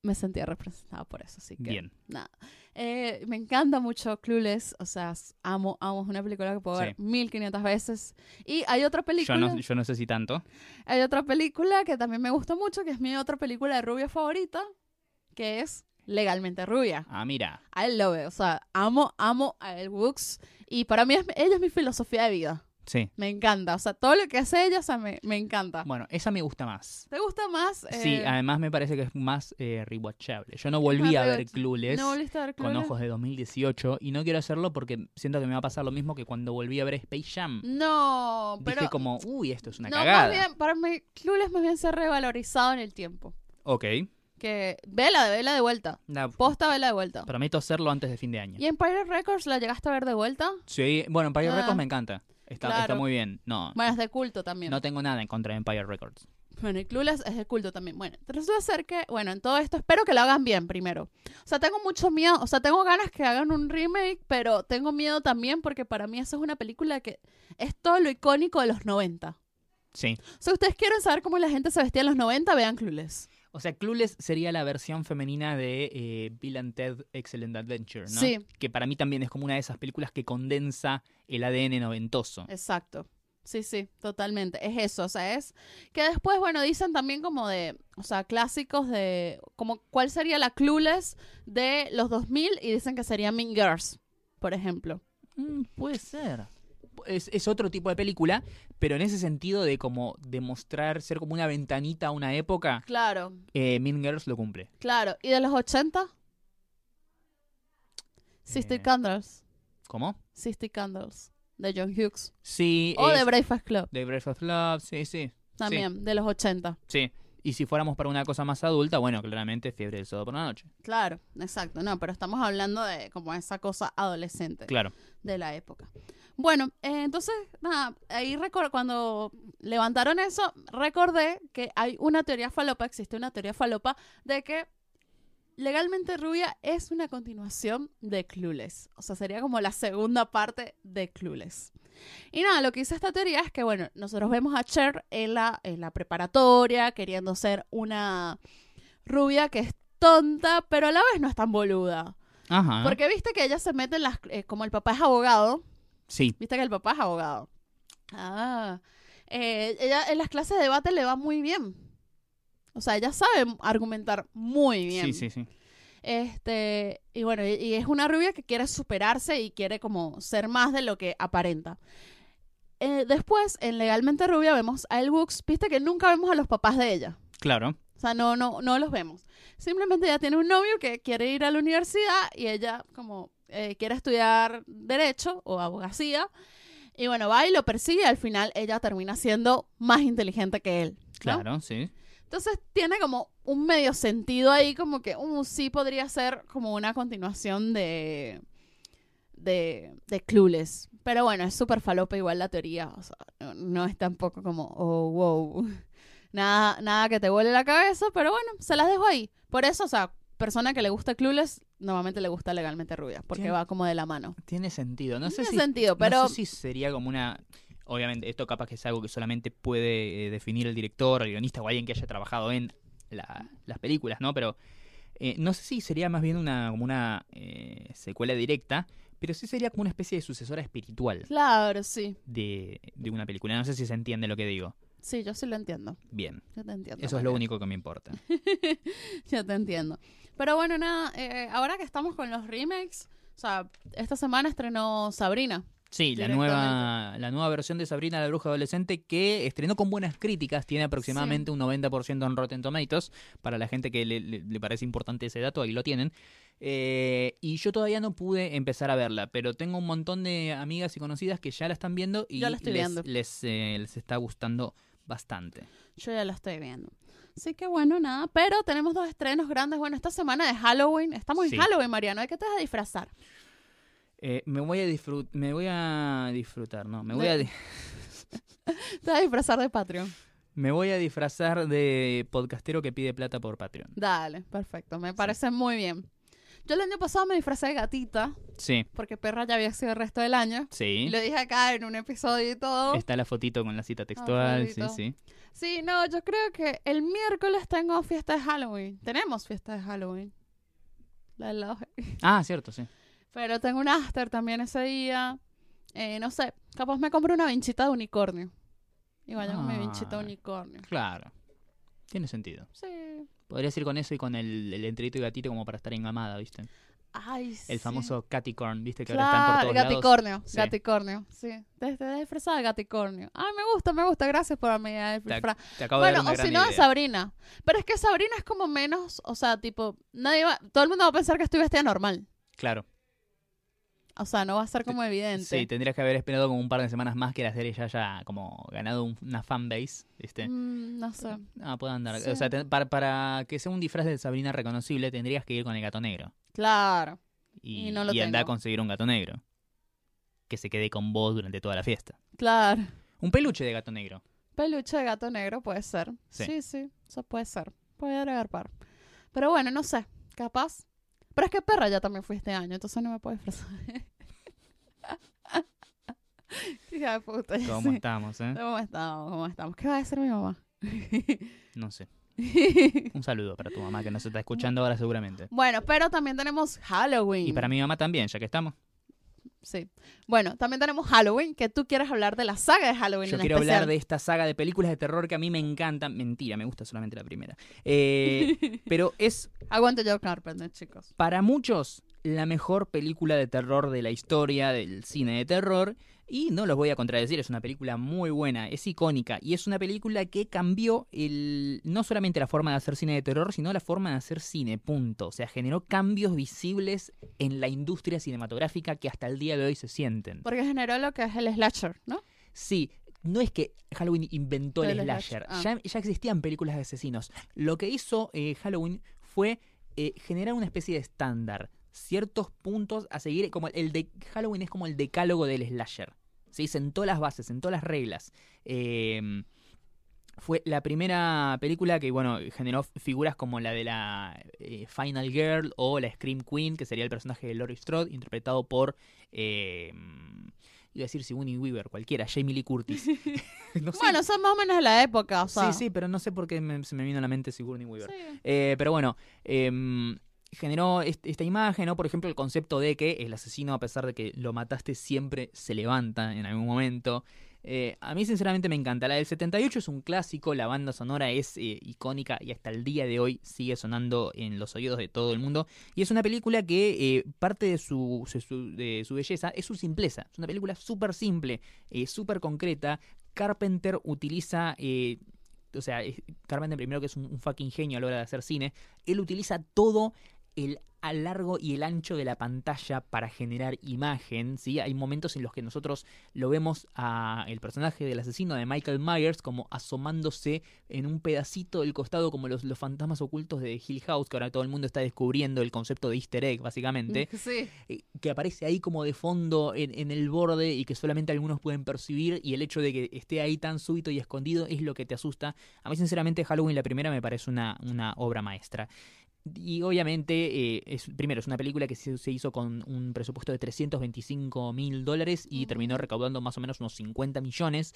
me sentía representada por eso, así que... Bien. Nada. Eh, me encanta mucho Clueless. O sea, amo, amo. Es una película que puedo Sí. ver 1500 veces. Y hay otra Yo película. no, yo no sé si tanto. Hay otra película que también me gusta mucho, que es mi otra película de rubia favorita, que es Legalmente Rubia. Ah, mira. I love it. O sea, amo, amo a Elle Woods. Y para mí, es, ella es mi filosofía de vida. Sí. Me encanta. O sea, todo lo que hace ella, o sea, me, me encanta. Bueno, esa me gusta más. ¿Te gusta más? Sí, eh, además me parece que es más eh, rewatchable. Yo no volví a ver Clueless ¿No volviste a ver con ojos de 2018 y no quiero hacerlo porque siento que me va a pasar lo mismo que cuando volví a ver Space Jam. No, pero... Dije como, uy, esto es una no, cagada. más bien, para mí, Clueless más bien se ha revalorizado en el tiempo. Ok. Que vela, vela de vuelta. Na- Posta, vela de vuelta. prometo hacerlo antes de fin de año. ¿Y Empire Records la llegaste a ver de vuelta? Sí, bueno, Empire Ah. Records me encanta. Está, está muy bien. No, Bueno, es de culto también. no tengo nada en contra de Empire Records. Bueno, y Clueless es de culto también. Bueno, resulta ser que, bueno, en todo esto espero que lo hagan bien primero. O sea, tengo mucho miedo, o sea, tengo ganas que hagan un remake, pero tengo miedo también porque para mí esa es una película que es todo lo icónico de los 90. Sí. O sea, ustedes quieren saber cómo la gente se vestía en los 90, vean Clueless. O sea, Clueless sería la versión femenina de eh, Bill and Ted Excellent Adventure, ¿no? Sí. Que para mí también es como una de esas películas que condensa el ADN noventoso. Exacto. Sí, sí, totalmente. Es eso, o sea, es que después, bueno, dicen también como de, o sea, clásicos de, como cuál sería la Clueless de los 2000 y dicen que sería Mean Girls, por ejemplo. Mm, puede ser. Es, es otro tipo de película, pero en ese sentido de como demostrar ser como una ventanita a una época, Claro, eh, Mean Girls lo cumple. claro. ¿Y de los 80? Sister Eh. Candles. ¿Cómo? Sister Candles, de John Hughes. Sí. O de Breakfast Club, de of Love, sí, sí. también, de los 80. Sí. Y si fuéramos para una cosa más adulta, bueno, claramente Fiebre del Sábado por la Noche. Claro, exacto. No, pero estamos hablando de como esa cosa adolescente. Claro. de la época. Bueno, eh, entonces, nada, ahí cuando levantaron eso, recordé que hay una teoría falopa, existe una teoría falopa de que Legalmente Rubia es una continuación de Clueless. O sea, sería como la segunda parte de Clueless. Y nada, lo que dice esta teoría es que, bueno, nosotros vemos a Cher en la, en la preparatoria, queriendo ser una rubia que es tonta, pero a la vez no es tan boluda. Ajá. Porque viste que ella se mete en las... eh, como el papá es abogado, Sí. viste que el papá es abogado. Ah. eh, ella en las clases de debate le va muy bien. O sea, ella sabe argumentar muy bien. Sí, sí, sí. Este, y bueno, y, y es una rubia que quiere superarse y quiere como ser más de lo que aparenta. Eh, después, en Legalmente Rubia, vemos a El Wooks. Viste que nunca vemos a los papás de ella. Claro. O sea, no, no, no los vemos. Simplemente ella tiene un novio que quiere ir a la universidad y ella como eh, quiere estudiar derecho o abogacía. Y bueno, va y lo persigue y al final ella termina siendo más inteligente que él. ¿no? Claro, sí. Entonces tiene como un medio sentido ahí, como que uh, sí podría ser como una continuación de, de, de Clueless. Pero bueno, es súper falopa igual la teoría. O sea, no, no es tampoco como, oh, wow. Nada, nada que te vuele la cabeza, pero bueno, se las dejo ahí. Por eso, o sea, persona que le gusta Clueless, normalmente le gusta legalmente rubia, porque Tiene- va como de la mano. Tiene sentido. No sé Tiene si, sentido, no pero sé si sería como una... Obviamente, esto capaz que es algo que solamente puede eh, definir el director, el guionista o alguien que haya trabajado en la- las películas, ¿no? Pero eh, no sé si sería más bien una como una eh, secuela directa, pero sí sería como una especie de sucesora espiritual claro, sí. de, de una película. No sé si se entiende lo que digo. Sí, yo sí lo entiendo. Bien, Yo te entiendo. eso es lo único que me importa. Yo te entiendo. Pero bueno, nada, eh, ahora que estamos con los remakes, o sea, esta semana estrenó Sabrina. Sí, la nueva, la nueva versión de Sabrina la Bruja Adolescente que estrenó con buenas críticas, tiene aproximadamente un 90% en Rotten Tomatoes. Para la gente que le, le- le parece importante ese dato, ahí lo tienen. Eh, y yo todavía no pude empezar a verla, pero tengo un montón de amigas y conocidas que ya la están viendo y Ya la estoy les, viendo. Les, eh, les está gustando bastante. Yo ya la estoy viendo. Así que bueno, nada. Pero tenemos dos estrenos grandes. Bueno, esta semana de Halloween. Estamos Sí. en Halloween, Mariano. ¿De qué te vas a disfrazar? Eh, me voy a disfrutar, me voy a disfrutar, no, me voy a, De- di- Te vas a disfrazar de Patreon. me voy a disfrazar de podcastero que pide plata por Patreon. Dale, perfecto. Me parece muy bien. Yo el año pasado me disfrazé de gatita. Sí, Porque perra ya había sido el resto del año. sí. Y lo dije acá en un episodio y todo. Está la fotito con la cita textual, sí, sí. Sí, no, yo creo que el miércoles tengo fiesta de Halloween. Tenemos fiesta de Halloween. La del lado. Ah, cierto, sí. Pero tengo un after también ese día. Eh, no sé, capaz me compro una vinchita de unicornio. Y vaya con mi vinchita de Ay. unicornio. Claro. Tiene sentido. Sí. Podrías ir con eso y con el, el enterito y gatito como para estar engamada, ¿viste? Ay, El sí. famoso caticorn, ¿viste? Que ahora están por todos lados. gaticornio, Sí. gaticornio, sí. Desde de disfrazada de gaticornio. Ay, me gusta, me gusta. Gracias por mi idea de Bueno, de o si no, de. Sabrina. Pero es que Sabrina es como menos, o sea, tipo, nadie va, todo el mundo va a pensar que estoy vestida normal. Claro. O sea, no va a ser como evidente. Sí, tendrías que haber esperado como un par de semanas más que la serie ya haya como ganado un- una fanbase, ¿viste? Mm, no sé. Ah, puede andar. Sí. O sea, te- para, para que sea un disfraz de Sabrina reconocible tendrías que ir con el gato negro. Claro. Y, Y no lo y andar a conseguir un gato negro. Que se quede con vos durante toda la fiesta. Claro. Un peluche de gato negro. Peluche de gato negro puede ser. Sí. Sí, sí, eso puede ser. Puede agregar par. Pero bueno, no sé. Capaz. Pero es que perra ya también fui este año, entonces no me puedo disfrazar. Hija de puta. ya ¿Cómo sé. estamos, eh? ¿Cómo estamos? ¿Cómo estamos? ¿Qué va a decir mi mamá? No sé. Un saludo para tu mamá que nos está escuchando ahora seguramente. bueno, pero también tenemos Halloween. Y para mi mamá también, ya que estamos. Sí. Bueno, también tenemos Halloween, que tú quieres hablar de la saga de Halloween. Yo en quiero especial. hablar de esta saga de películas de terror que a mí me encantan. Mentira, me gusta solamente la primera. Eh, pero es Aguante Joe Carpenter, chicos. para muchos la mejor película de terror de la historia del cine de terror. Y no los voy a contradecir, es una película muy buena, es icónica y es una película que cambió el, no solamente la forma de hacer cine de terror, sino la forma de hacer cine, punto. O sea, generó cambios visibles en la industria cinematográfica que hasta el día de hoy se sienten. Porque generó lo que es el slasher, ¿no? Sí, no es que Halloween inventó el El slasher, slasher, ah. ya, ya existían películas de asesinos. Lo que hizo eh, Halloween fue eh, generar una especie de estándar, ciertos puntos a seguir, como el de Halloween es como el decálogo del slasher. ¿sí? Sentó las bases, sentó las reglas. Eh, fue la primera película que, bueno, generó figuras como la de la eh, Final Girl o la Scream Queen, que sería el personaje de Laurie Strode, interpretado por, eh, iba a decir Sigourney Weaver, cualquiera, Jamie Lee Curtis. No sé. Bueno, son más o menos de la época, o sea. sí, sí, pero no sé por qué me- se me vino a la mente Sigourney Weaver. Sí. Eh, pero bueno, em, generó est- esta imagen, ¿no? Por ejemplo, el concepto de que el asesino, a pesar de que lo mataste, siempre se levanta en algún momento. Eh, a mí sinceramente me encanta. La del 78 es un clásico, la banda sonora es eh, icónica y hasta el día de hoy sigue sonando en los oídos de todo el mundo. Y es una película que eh, parte de su, de su belleza es su simpleza. Es una película súper simple, súper concreta. Carpenter utiliza o sea, Carpenter primero que es un, fucking genio a la hora de hacer cine, él utiliza todo el al largo y el ancho de la pantalla para generar imagen, ¿sí? Hay momentos en los que nosotros lo vemos a el personaje del asesino de Michael Myers como asomándose en un pedacito del costado como los, los fantasmas ocultos de Hill House, que ahora todo el mundo está descubriendo el concepto de easter egg, básicamente. Sí. Eh, que aparece ahí como de fondo en, en el borde y que solamente algunos pueden percibir y el hecho de que esté ahí tan súbito y escondido es lo que te asusta. A mí sinceramente Halloween la primera me parece una, una obra maestra. Y obviamente, eh, es, primero, es una película que se, hizo con un presupuesto de 325 mil dólares y terminó recaudando más o menos unos 50 millones.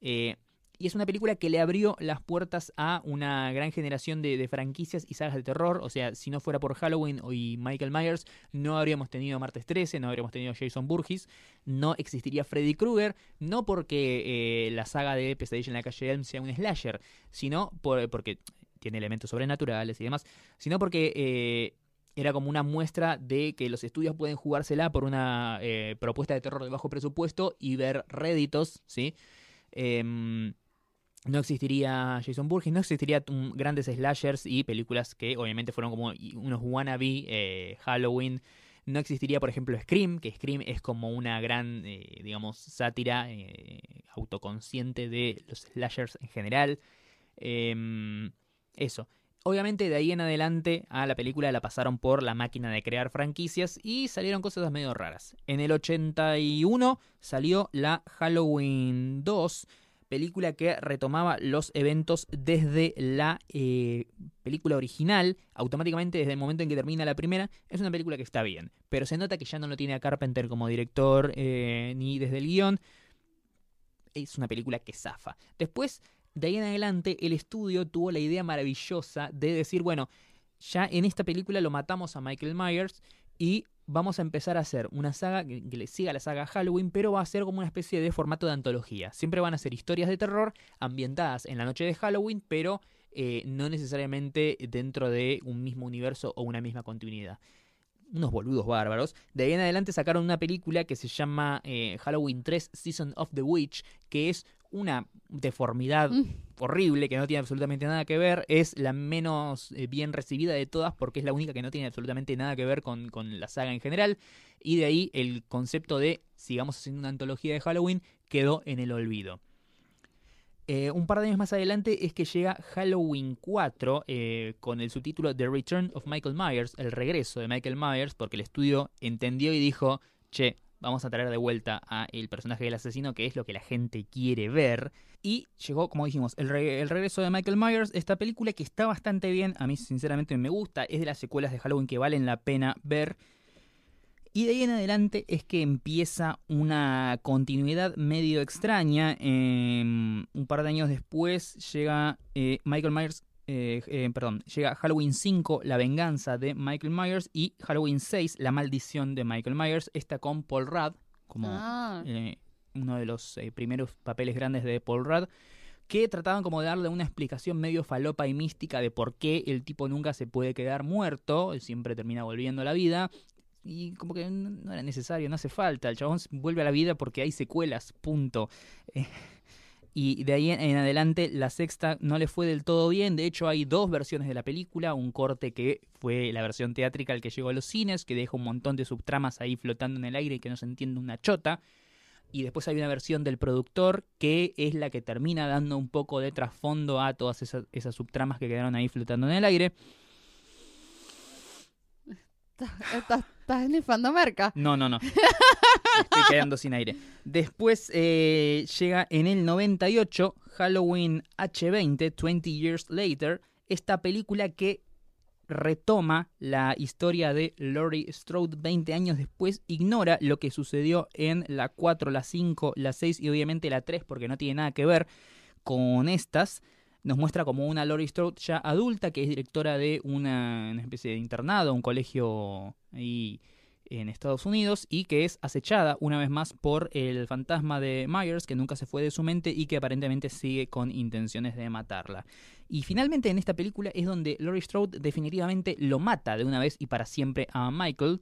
Eh, y es una película que le abrió las puertas a una gran generación de, franquicias y sagas de terror. O sea, si no fuera por Halloween y Michael Myers, no habríamos tenido Martes 13, no habríamos tenido Jason Burgess, no existiría Freddy Krueger, no porque eh, la saga de Pesadilla en la calle Elm sea un slasher, sino por, porque tiene elementos sobrenaturales y demás, sino porque eh, era como una muestra de que los estudios pueden jugársela por una eh, propuesta de terror de bajo presupuesto y ver réditos, ¿sí? Em, no existiría Jason Burgess, no existiría grandes slashers y películas que obviamente fueron como unos wannabe eh, Halloween. No existiría, por ejemplo, Scream, que Scream es como una gran, digamos, sátira autoconsciente de los slashers en general. Eso. Obviamente de ahí en adelante a la película la pasaron por la máquina de crear franquicias y salieron cosas medio raras. En el 81 salió la Halloween 2, película que retomaba los eventos desde la eh, película original, automáticamente desde el momento en que termina la primera, es una película que está bien, pero se nota que ya no lo tiene a Carpenter como director eh, ni desde el guion, es una película que zafa. Después de ahí en adelante el estudio tuvo la idea maravillosa de decir, bueno, ya en esta película lo matamos a Michael Myers y vamos a empezar a hacer una saga que, le siga la saga Halloween, pero va a ser como una especie de formato de antología. Siempre van a ser historias de terror ambientadas en la noche de Halloween, pero eh, no necesariamente dentro de un mismo universo o una misma continuidad. Unos boludos bárbaros. De ahí en adelante sacaron una película que se llama eh, Halloween 3 Season of the Witch, que es una deformidad mm. horrible que no tiene absolutamente nada que ver. Es la menos eh, bien recibida de todas porque es la única que no tiene absolutamente nada que ver con, la saga en general. Y de ahí el concepto de sigamos haciendo una antología de Halloween quedó en el olvido. Eh, un par de años más adelante es que llega Halloween 4 eh, con el subtítulo The Return of Michael Myers, el regreso de Michael Myers, porque el estudio entendió y dijo, che, vamos a traer de vuelta a el personaje del asesino, que es lo que la gente quiere ver. Y llegó, como dijimos, el, regreso de Michael Myers, esta película que está bastante bien, a mí sinceramente me gusta, es de las secuelas de Halloween que valen la pena ver. Y de ahí en adelante es que empieza una continuidad medio extraña. Em, un par de años después llega eh, Michael Myers eh, eh, perdón, llega Halloween 5, La venganza de Michael Myers, y Halloween 6, La maldición de Michael Myers, esta con Paul Rudd, como ah. eh, uno de los primeros papeles grandes de Paul Rudd, que trataban como de darle una explicación medio falopa y mística de por qué el tipo nunca se puede quedar muerto, siempre termina volviendo a la vida, y como que no era necesario, no hace falta, el chabón vuelve a la vida porque hay secuelas, punto. y de ahí en adelante la sexta no le fue del todo bien. De hecho, hay dos versiones de la película. Un corte que fue la versión teatral que llegó a los cines, que deja un montón de subtramas ahí flotando en el aire y que no se entiende una chota. Y después hay una versión del productor que es la que termina dando un poco de trasfondo a todas esas, esas subtramas que quedaron ahí flotando en el aire. ¿Estás, estás merca? No, no, no. Estoy quedando sin aire. Después eh, llega en el 98 Halloween H20, 20 Years Later, esta película que retoma la historia de Laurie Strode 20 años después, ignora lo que sucedió en la 4, la 5, la 6 y obviamente la 3 porque no tiene nada que ver con estas. Nos muestra como una Laurie Strode ya adulta que es directora de una, especie de internado, un colegio ahí en Estados Unidos y que es acechada una vez más por el fantasma de Myers que nunca se fue de su mente y que aparentemente sigue con intenciones de matarla. Y finalmente en esta película es donde Laurie Strode definitivamente lo mata de una vez y para siempre a Michael.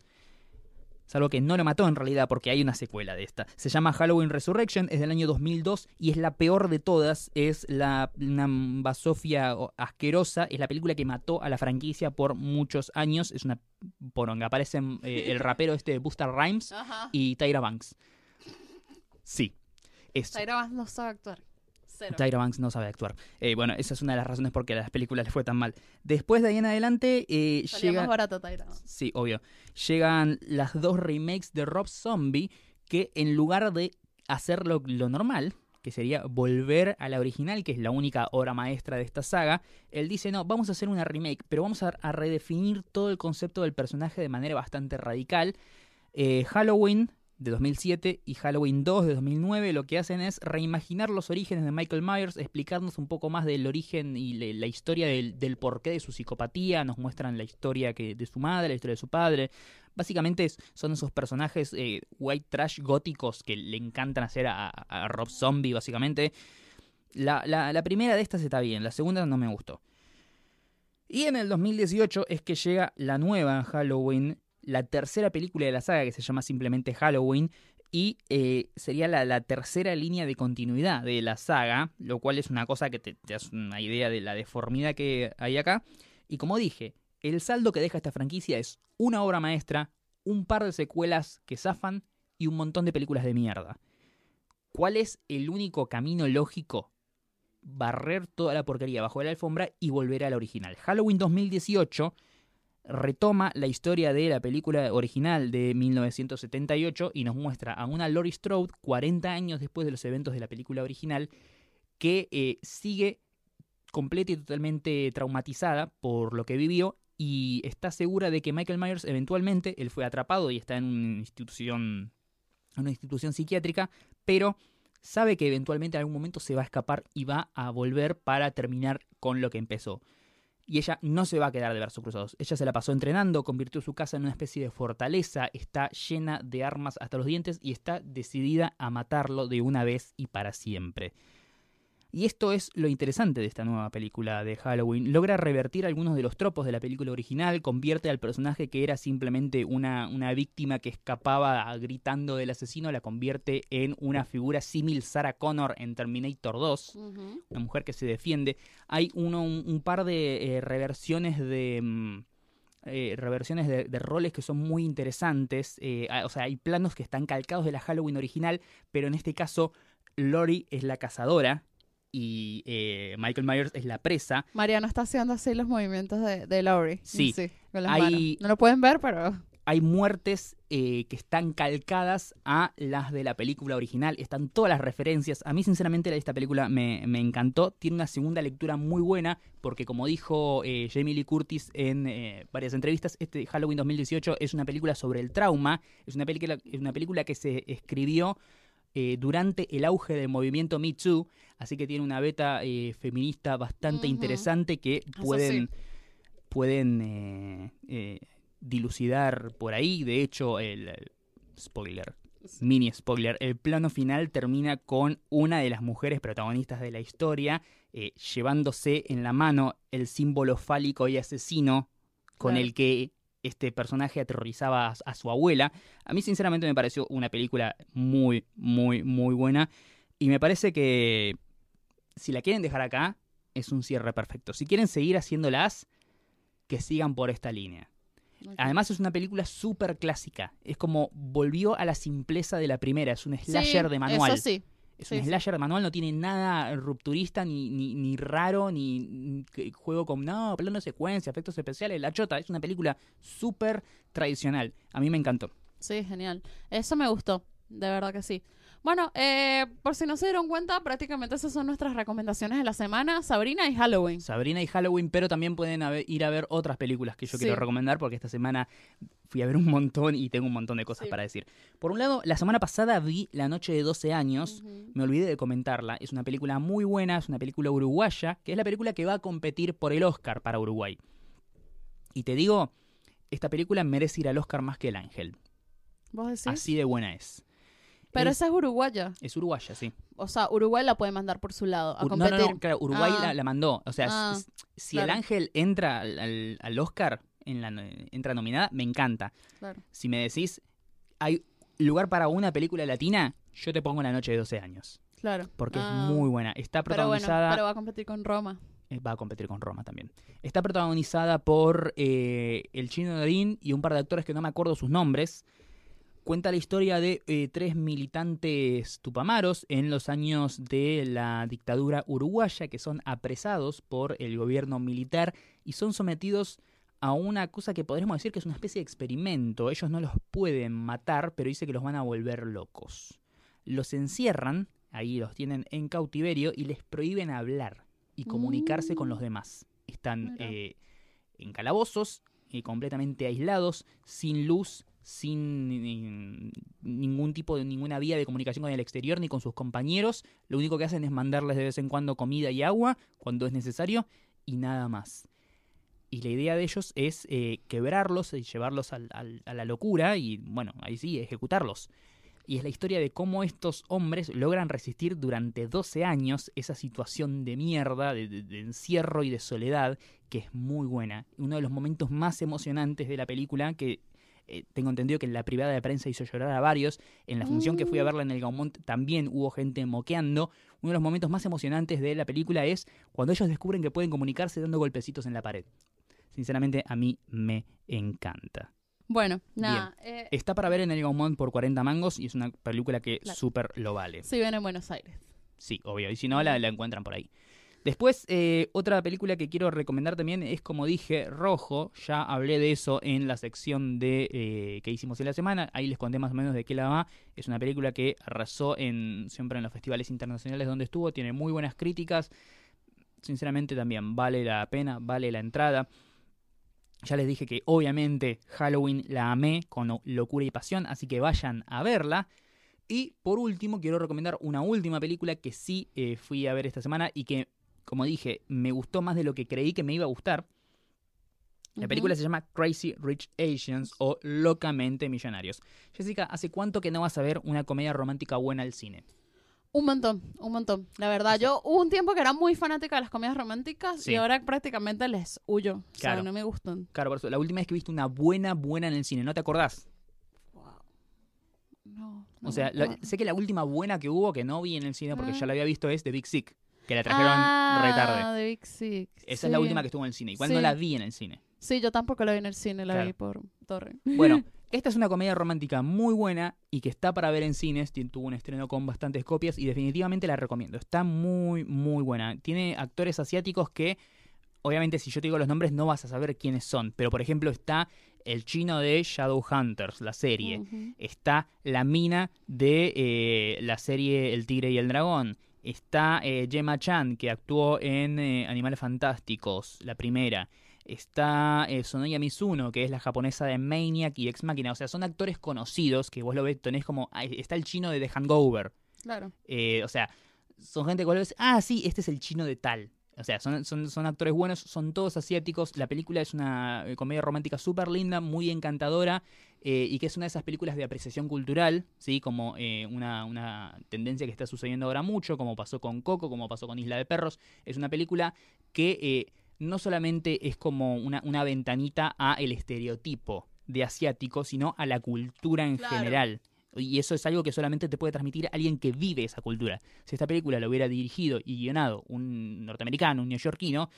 Salvo que no lo mató en realidad porque hay una secuela de esta. Se llama Halloween Resurrection, es del año 2002 y es la peor de todas. Es la, una basofia asquerosa. Es la película que mató a la franquicia por muchos años. Es una poronga. Aparecen eh, el rapero este de Buster Rhymes Ajá. y Tyra Banks. Sí. Es, Tyra Banks no sabe actuar. Cero. Tyra Banks no sabe actuar. Eh, bueno, esa es una de las razones por qué a las películas les fue tan mal. Después de ahí en adelante eh, llega... más barata Tyra Banks. Sí, obvio. Llegan las dos remakes de Rob Zombie que en lugar de hacer lo, lo normal, que sería volver a la original, que es la única obra maestra de esta saga, él dice, no, vamos a hacer una remake, pero vamos a, a redefinir todo el concepto del personaje de manera bastante radical. Eh, Halloween de 2007 y Halloween 2 de 2009 lo que hacen es reimaginar los orígenes de Michael Myers, explicarnos un poco más del origen y la historia del, del porqué de su psicopatía, nos muestran la historia que, de su madre, la historia de su padre. Básicamente son esos personajes eh, white trash góticos que le encantan hacer a, Rob Zombie, básicamente. La- la primera de estas está bien, la segunda no me gustó. Y en el 2018 es que llega la nueva Halloween, la tercera película de la saga que se llama simplemente Halloween y eh, sería la, tercera línea de continuidad de la saga, lo cual es una cosa que te, te das una idea de la deformidad que hay acá. Y como dije, el saldo que deja esta franquicia es una obra maestra, un par de secuelas que zafan y un montón de películas de mierda. ¿Cuál es el único camino lógico? Barrer toda la porquería bajo la alfombra y volver a la original. Halloween 2018 retoma la historia de la película original de 1978 y nos muestra a una Laurie Strode 40 años después de los eventos de la película original que eh, sigue completa y totalmente traumatizada por lo que vivió y está segura de que Michael Myers eventualmente él fue atrapado y está en una institución una institución psiquiátrica, pero sabe que eventualmente en algún momento se va a escapar y va a volver para terminar con lo que empezó. Y ella no se va a quedar de brazos cruzados. Ella se la pasó entrenando, convirtió su casa en una especie de fortaleza, está llena de armas hasta los dientes y está decidida a matarlo de una vez y para siempre. Y esto es lo interesante de esta nueva película de Halloween. Logra revertir algunos de los tropos de la película original, convierte al personaje que era simplemente una, una víctima que escapaba gritando del asesino, la convierte en una figura símil Sarah Connor en Terminator 2 Ujú. una mujer que se defiende. Hay uno, un, un par de eh, reversiones de. mm, eh, reversiones de, de roles que son muy interesantes. eh, o sea, hay planos que están calcados de la Halloween original, pero en este caso, Lori es la cazadora y eh, Michael Myers es la presa. Mariano está haciendo así los movimientos de, de Laurie. Sí. con las Hay- manos. No lo pueden ver, pero Hay muertes eh, que están calcadas a las de la película original. Están todas las referencias. A mí, sinceramente, esta película me, me encantó. Tiene una segunda lectura muy buena, porque como dijo eh, Jamie Lee Curtis en eh, varias entrevistas, este Halloween 2018 es una película sobre el trauma. Es una película, es una película que se escribió eh, durante el auge del movimiento Me Too. Así que tiene una beta eh, feminista bastante interesante que pueden, sí. pueden eh, eh, dilucidar por ahí. De hecho, el, el- spoiler, mini spoiler, el plano final termina con una de las mujeres protagonistas de la historia eh, llevándose en la mano el símbolo fálico y asesino con Claro. el que este personaje aterrorizaba a, a su abuela. A mí sinceramente me pareció una película muy, muy, muy buena. Y me parece que si la quieren dejar acá, es un cierre perfecto. Si quieren seguir haciéndolas, que sigan por esta línea. Además es una película súper clásica. Es como volvió a la simpleza de la primera. Es un slasher Sí, de manual. Eso sí. Es sí, un slasher de manual, no tiene nada rupturista, ni, ni, ni raro, ni, juego con, no, plano de secuencia, efectos especiales. La chota, es una película súper tradicional. A mí me encantó. Sí, genial. Eso me gustó, de verdad que sí. Bueno, eh, por si no se dieron cuenta, prácticamente esas son nuestras recomendaciones de la semana. Sabrina y Halloween. Sabrina y Halloween, pero también pueden haber- ir a ver otras películas que yo Sí. quiero recomendar porque esta semana fui a ver un montón y tengo un montón de cosas Sí. para decir. Por un lado, la semana pasada vi La Noche de 12 años. Me olvidé de comentarla. Es una película muy buena, es una película uruguaya, que es la película que va a competir por el Oscar para Uruguay. Y te digo, esta película merece ir al Oscar más que El Ángel. ¿Vos decís? Así de buena es. Pero es, esa es uruguaya. es uruguaya, sí. O sea, Uruguay la puede mandar por su lado a Ur- no, competir. no, no, claro, Uruguay Ah. la, la mandó. O sea, Ah, si el ángel entra al, al- al Oscar, en la, entra nominada, me encanta. Claro. Si me decís, hay lugar para una película latina, yo te pongo La Noche de 12 años. Claro. Porque Ah. es muy buena. Está Pero bueno, protagonizada. pero va a competir con Roma. eh, va a competir con Roma también. Está protagonizada por eh, el chino Darín y un par de actores que no me acuerdo sus nombres. Cuenta la historia de eh, tres militantes tupamaros en los años de la dictadura uruguaya que son apresados por el gobierno militar y son sometidos a una cosa que podríamos decir que es una especie de experimento. Ellos no los pueden matar, pero dice que los van a volver locos. Los encierran, ahí los tienen en cautiverio y les prohíben hablar y comunicarse con los demás. Están eh, en calabozos, eh, completamente aislados, sin luz, sin ni- ningún tipo de ninguna vía de comunicación con el exterior ni con sus compañeros. Lo único que hacen es mandarles de vez en cuando comida y agua cuando es necesario y nada más. Y la idea de ellos es eh, quebrarlos y llevarlos a la locura y, bueno, ahí sí, ejecutarlos. Y es la historia de cómo estos hombres logran resistir durante 12 años esa situación de mierda, de, de- de encierro y de soledad, que es muy buena. Uno de los momentos más emocionantes de la película, que eh, tengo entendido que en la privada de prensa hizo llorar a varios. En la función que fui a verla en el Gaumont también hubo gente moqueando. Uno de los momentos más emocionantes de la película es cuando ellos descubren que pueden comunicarse dando golpecitos en la pared. Sinceramente, a mí me encanta. Bueno, nada. eh, Está para ver en el Gaumont por 40 mangos y es una película que Claro. súper lo vale. si viene en Buenos Aires. Sí, obvio. Y si no, la, la encuentran por ahí. Después, eh, otra película que quiero recomendar también es, como dije, Rojo. Ya hablé de eso en la sección de eh, que hicimos en la semana. Ahí les conté más o menos de qué la va. Es una película que arrasó siempre en los festivales internacionales donde estuvo. Tiene muy buenas críticas. Sinceramente también vale la pena, vale la entrada. Ya les dije que obviamente Halloween la amé con locura y pasión, así que vayan a verla. Y por último, quiero recomendar una última película que sí eh, fui a ver esta semana y que, como dije, me gustó más de lo que creí que me iba a gustar. La película se llama Crazy Rich Asians o Locamente Millonarios. Jessica, ¿hace cuánto que no vas a ver una comedia romántica buena al cine? Un montón, un montón. La verdad, yo hubo un tiempo que era muy fanática de las comedias románticas Sí. y ahora prácticamente les huyo. O sea, Claro. no me gustan. Claro, por eso, la última vez que viste una buena, buena en el cine, ¿no te acordás? No, no O sea, la- sé que la última buena que hubo, que no vi en el cine porque ya la había visto, es The Big Sick, que la trajeron ah, retarde. de Big Six. Esa es la última que estuvo en el cine. Igual no Sí. la vi en el cine. Sí, yo tampoco la vi en el cine, la Claro. vi por torre. Bueno, esta es una comedia romántica muy buena y que está para ver en cines. Tuvo un estreno con bastantes copias y definitivamente la recomiendo. Está muy, muy buena. Tiene actores asiáticos que, obviamente, si yo te digo los nombres, no vas a saber quiénes son. Pero, por ejemplo, está el chino de Shadowhunters, la serie. Está la mina de eh, la serie El Tigre y el Dragón. Está eh, Gemma Chan, que actuó en eh, Animales Fantásticos, la primera. Está eh, Sonoya Mizuno, que es la japonesa de Maniac y Ex Machina. O sea, son actores conocidos que vos lo ves, tenés como. Está el chino de The Hangover. Claro. Eh, o sea, son gente que vos lo ves, ah, sí, este es el chino de tal. O sea, son, son, son actores buenos, son todos asiáticos. La película es una eh, comedia romántica súper linda, muy encantadora, eh, y que es una de esas películas de apreciación cultural, ¿sí? Como eh, una, una tendencia que está sucediendo ahora mucho, como pasó con Coco, como pasó con Isla de Perros. Es una película que eh, no solamente es como una, una ventanita a el estereotipo de asiático, sino a la cultura en Claro. general. Y eso es algo que solamente te puede transmitir alguien que vive esa cultura. Si esta película lo hubiera dirigido y guionado un norteamericano, un neoyorquino,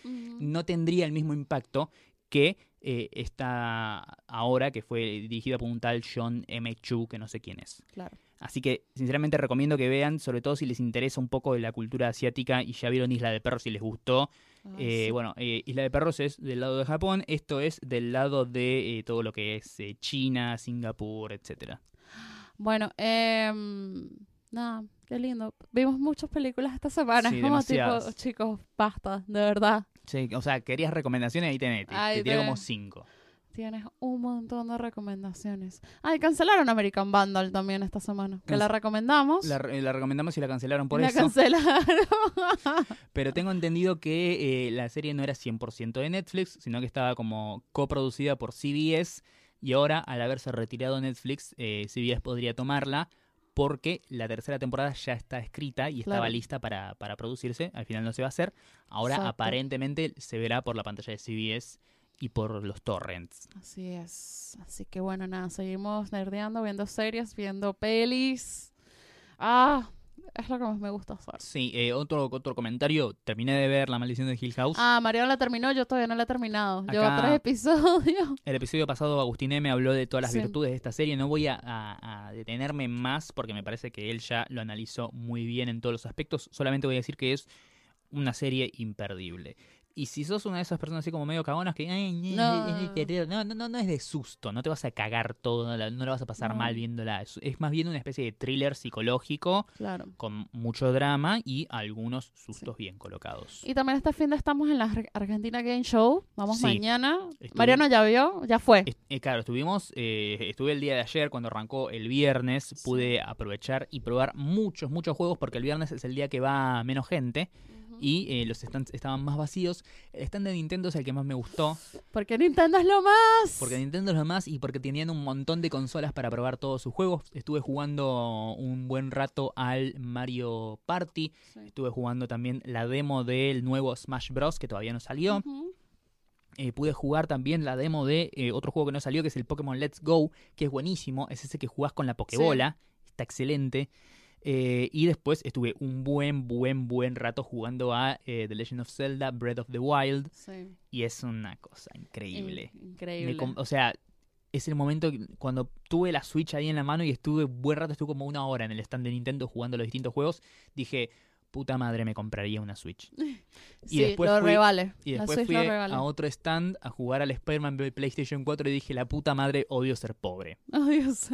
no tendría el mismo impacto que eh, esta ahora, que fue dirigida por un tal John M. Chu, que no sé quién es. Claro. Así que, sinceramente, recomiendo que vean, sobre todo si les interesa un poco de la cultura asiática y ya vieron Isla de Perros si les gustó. Ay, Eh, sí. Bueno, eh, Isla de Perros es del lado de Japón, esto es del lado de eh, todo lo que es China, Singapur, etcétera. Bueno, em, nada, qué lindo. Vimos muchas películas esta semana. Sí, es como tipo, chicos, basta, de verdad. Sí, o sea, querías recomendaciones, ahí tenés, te, Ay, te tiré como cinco. Tienes un montón de recomendaciones. Ay, cancelaron American Vandal también esta semana. Que la recomendamos. La, la recomendamos y la cancelaron por la eso. cancelaron. Pero tengo entendido que eh, la serie no era 100% de Netflix, sino que estaba como coproducida por CBS. y ahora al haberse retirado Netflix, eh, CBS podría tomarla porque la tercera temporada ya está escrita y estaba Claro. lista para, para producirse, al final no se va a hacer, ahora Exacto. aparentemente se verá por la pantalla de CBS y por los torrents. Así es. Así que bueno, nada, seguimos nerdeando, viendo series, viendo pelis. Ah, es lo que más me gusta hacer. Sí, eh, otro, otro comentario, terminé de ver La Maldición de Hill House. Ah, Mariano la terminó, yo todavía no la he terminado. Llevo tres episodios. El episodio pasado Agustín M habló de todas las Sí. virtudes de esta serie. No voy a, a- a detenerme más porque me parece que él ya lo analizó muy bien en todos los aspectos. Solamente voy a decir que es una serie imperdible. Y si sos una de esas personas así como medio cagonas que "Ay, ñe, No. es de terror", no, no, no, es de susto, no te vas a cagar todo, no la vas a pasar No. mal viéndola. Es, es más bien una especie de thriller psicológico Claro. con mucho drama y algunos sustos bien colocados. Y también este fin de estamos en la Ar- Argentina Game Show. Vamos Sí. mañana. Estuve- Mariano ya vio, ya fue. Eh, claro, estuvimos, eh, estuve el día de ayer cuando arrancó el viernes, pude aprovechar y probar muchos, muchos juegos porque el viernes es el día que va menos gente y eh, los stands estaban más vacíos. El stand de Nintendo es el que más me gustó Porque Nintendo es lo más. porque Nintendo es lo más y porque tenían un montón de consolas para probar todos sus juegos. Estuve jugando un buen rato al Mario Party, Sí. estuve jugando también la demo del nuevo Smash Bros que todavía no salió. Eh, pude jugar también la demo de eh, otro juego que no salió, que es el Pokémon Let's Go, que es buenísimo. Es ese que jugás con la Pokébola. Está excelente. Eh, y después estuve un buen, buen, buen rato jugando a eh, The Legend of Zelda Breath of the Wild. Sí. Y es una cosa increíble. Me increíble. o sea, es el momento que- cuando tuve la Switch ahí en la mano y estuve buen rato, estuve como una hora en el stand de Nintendo jugando los distintos juegos. Dije, puta madre, me compraría una Switch. sí, después lo fui- revale. Y después fui a otro stand a jugar al Spider-Man de PlayStation 4 y dije, la puta madre, odio ser pobre. Oh, Dios.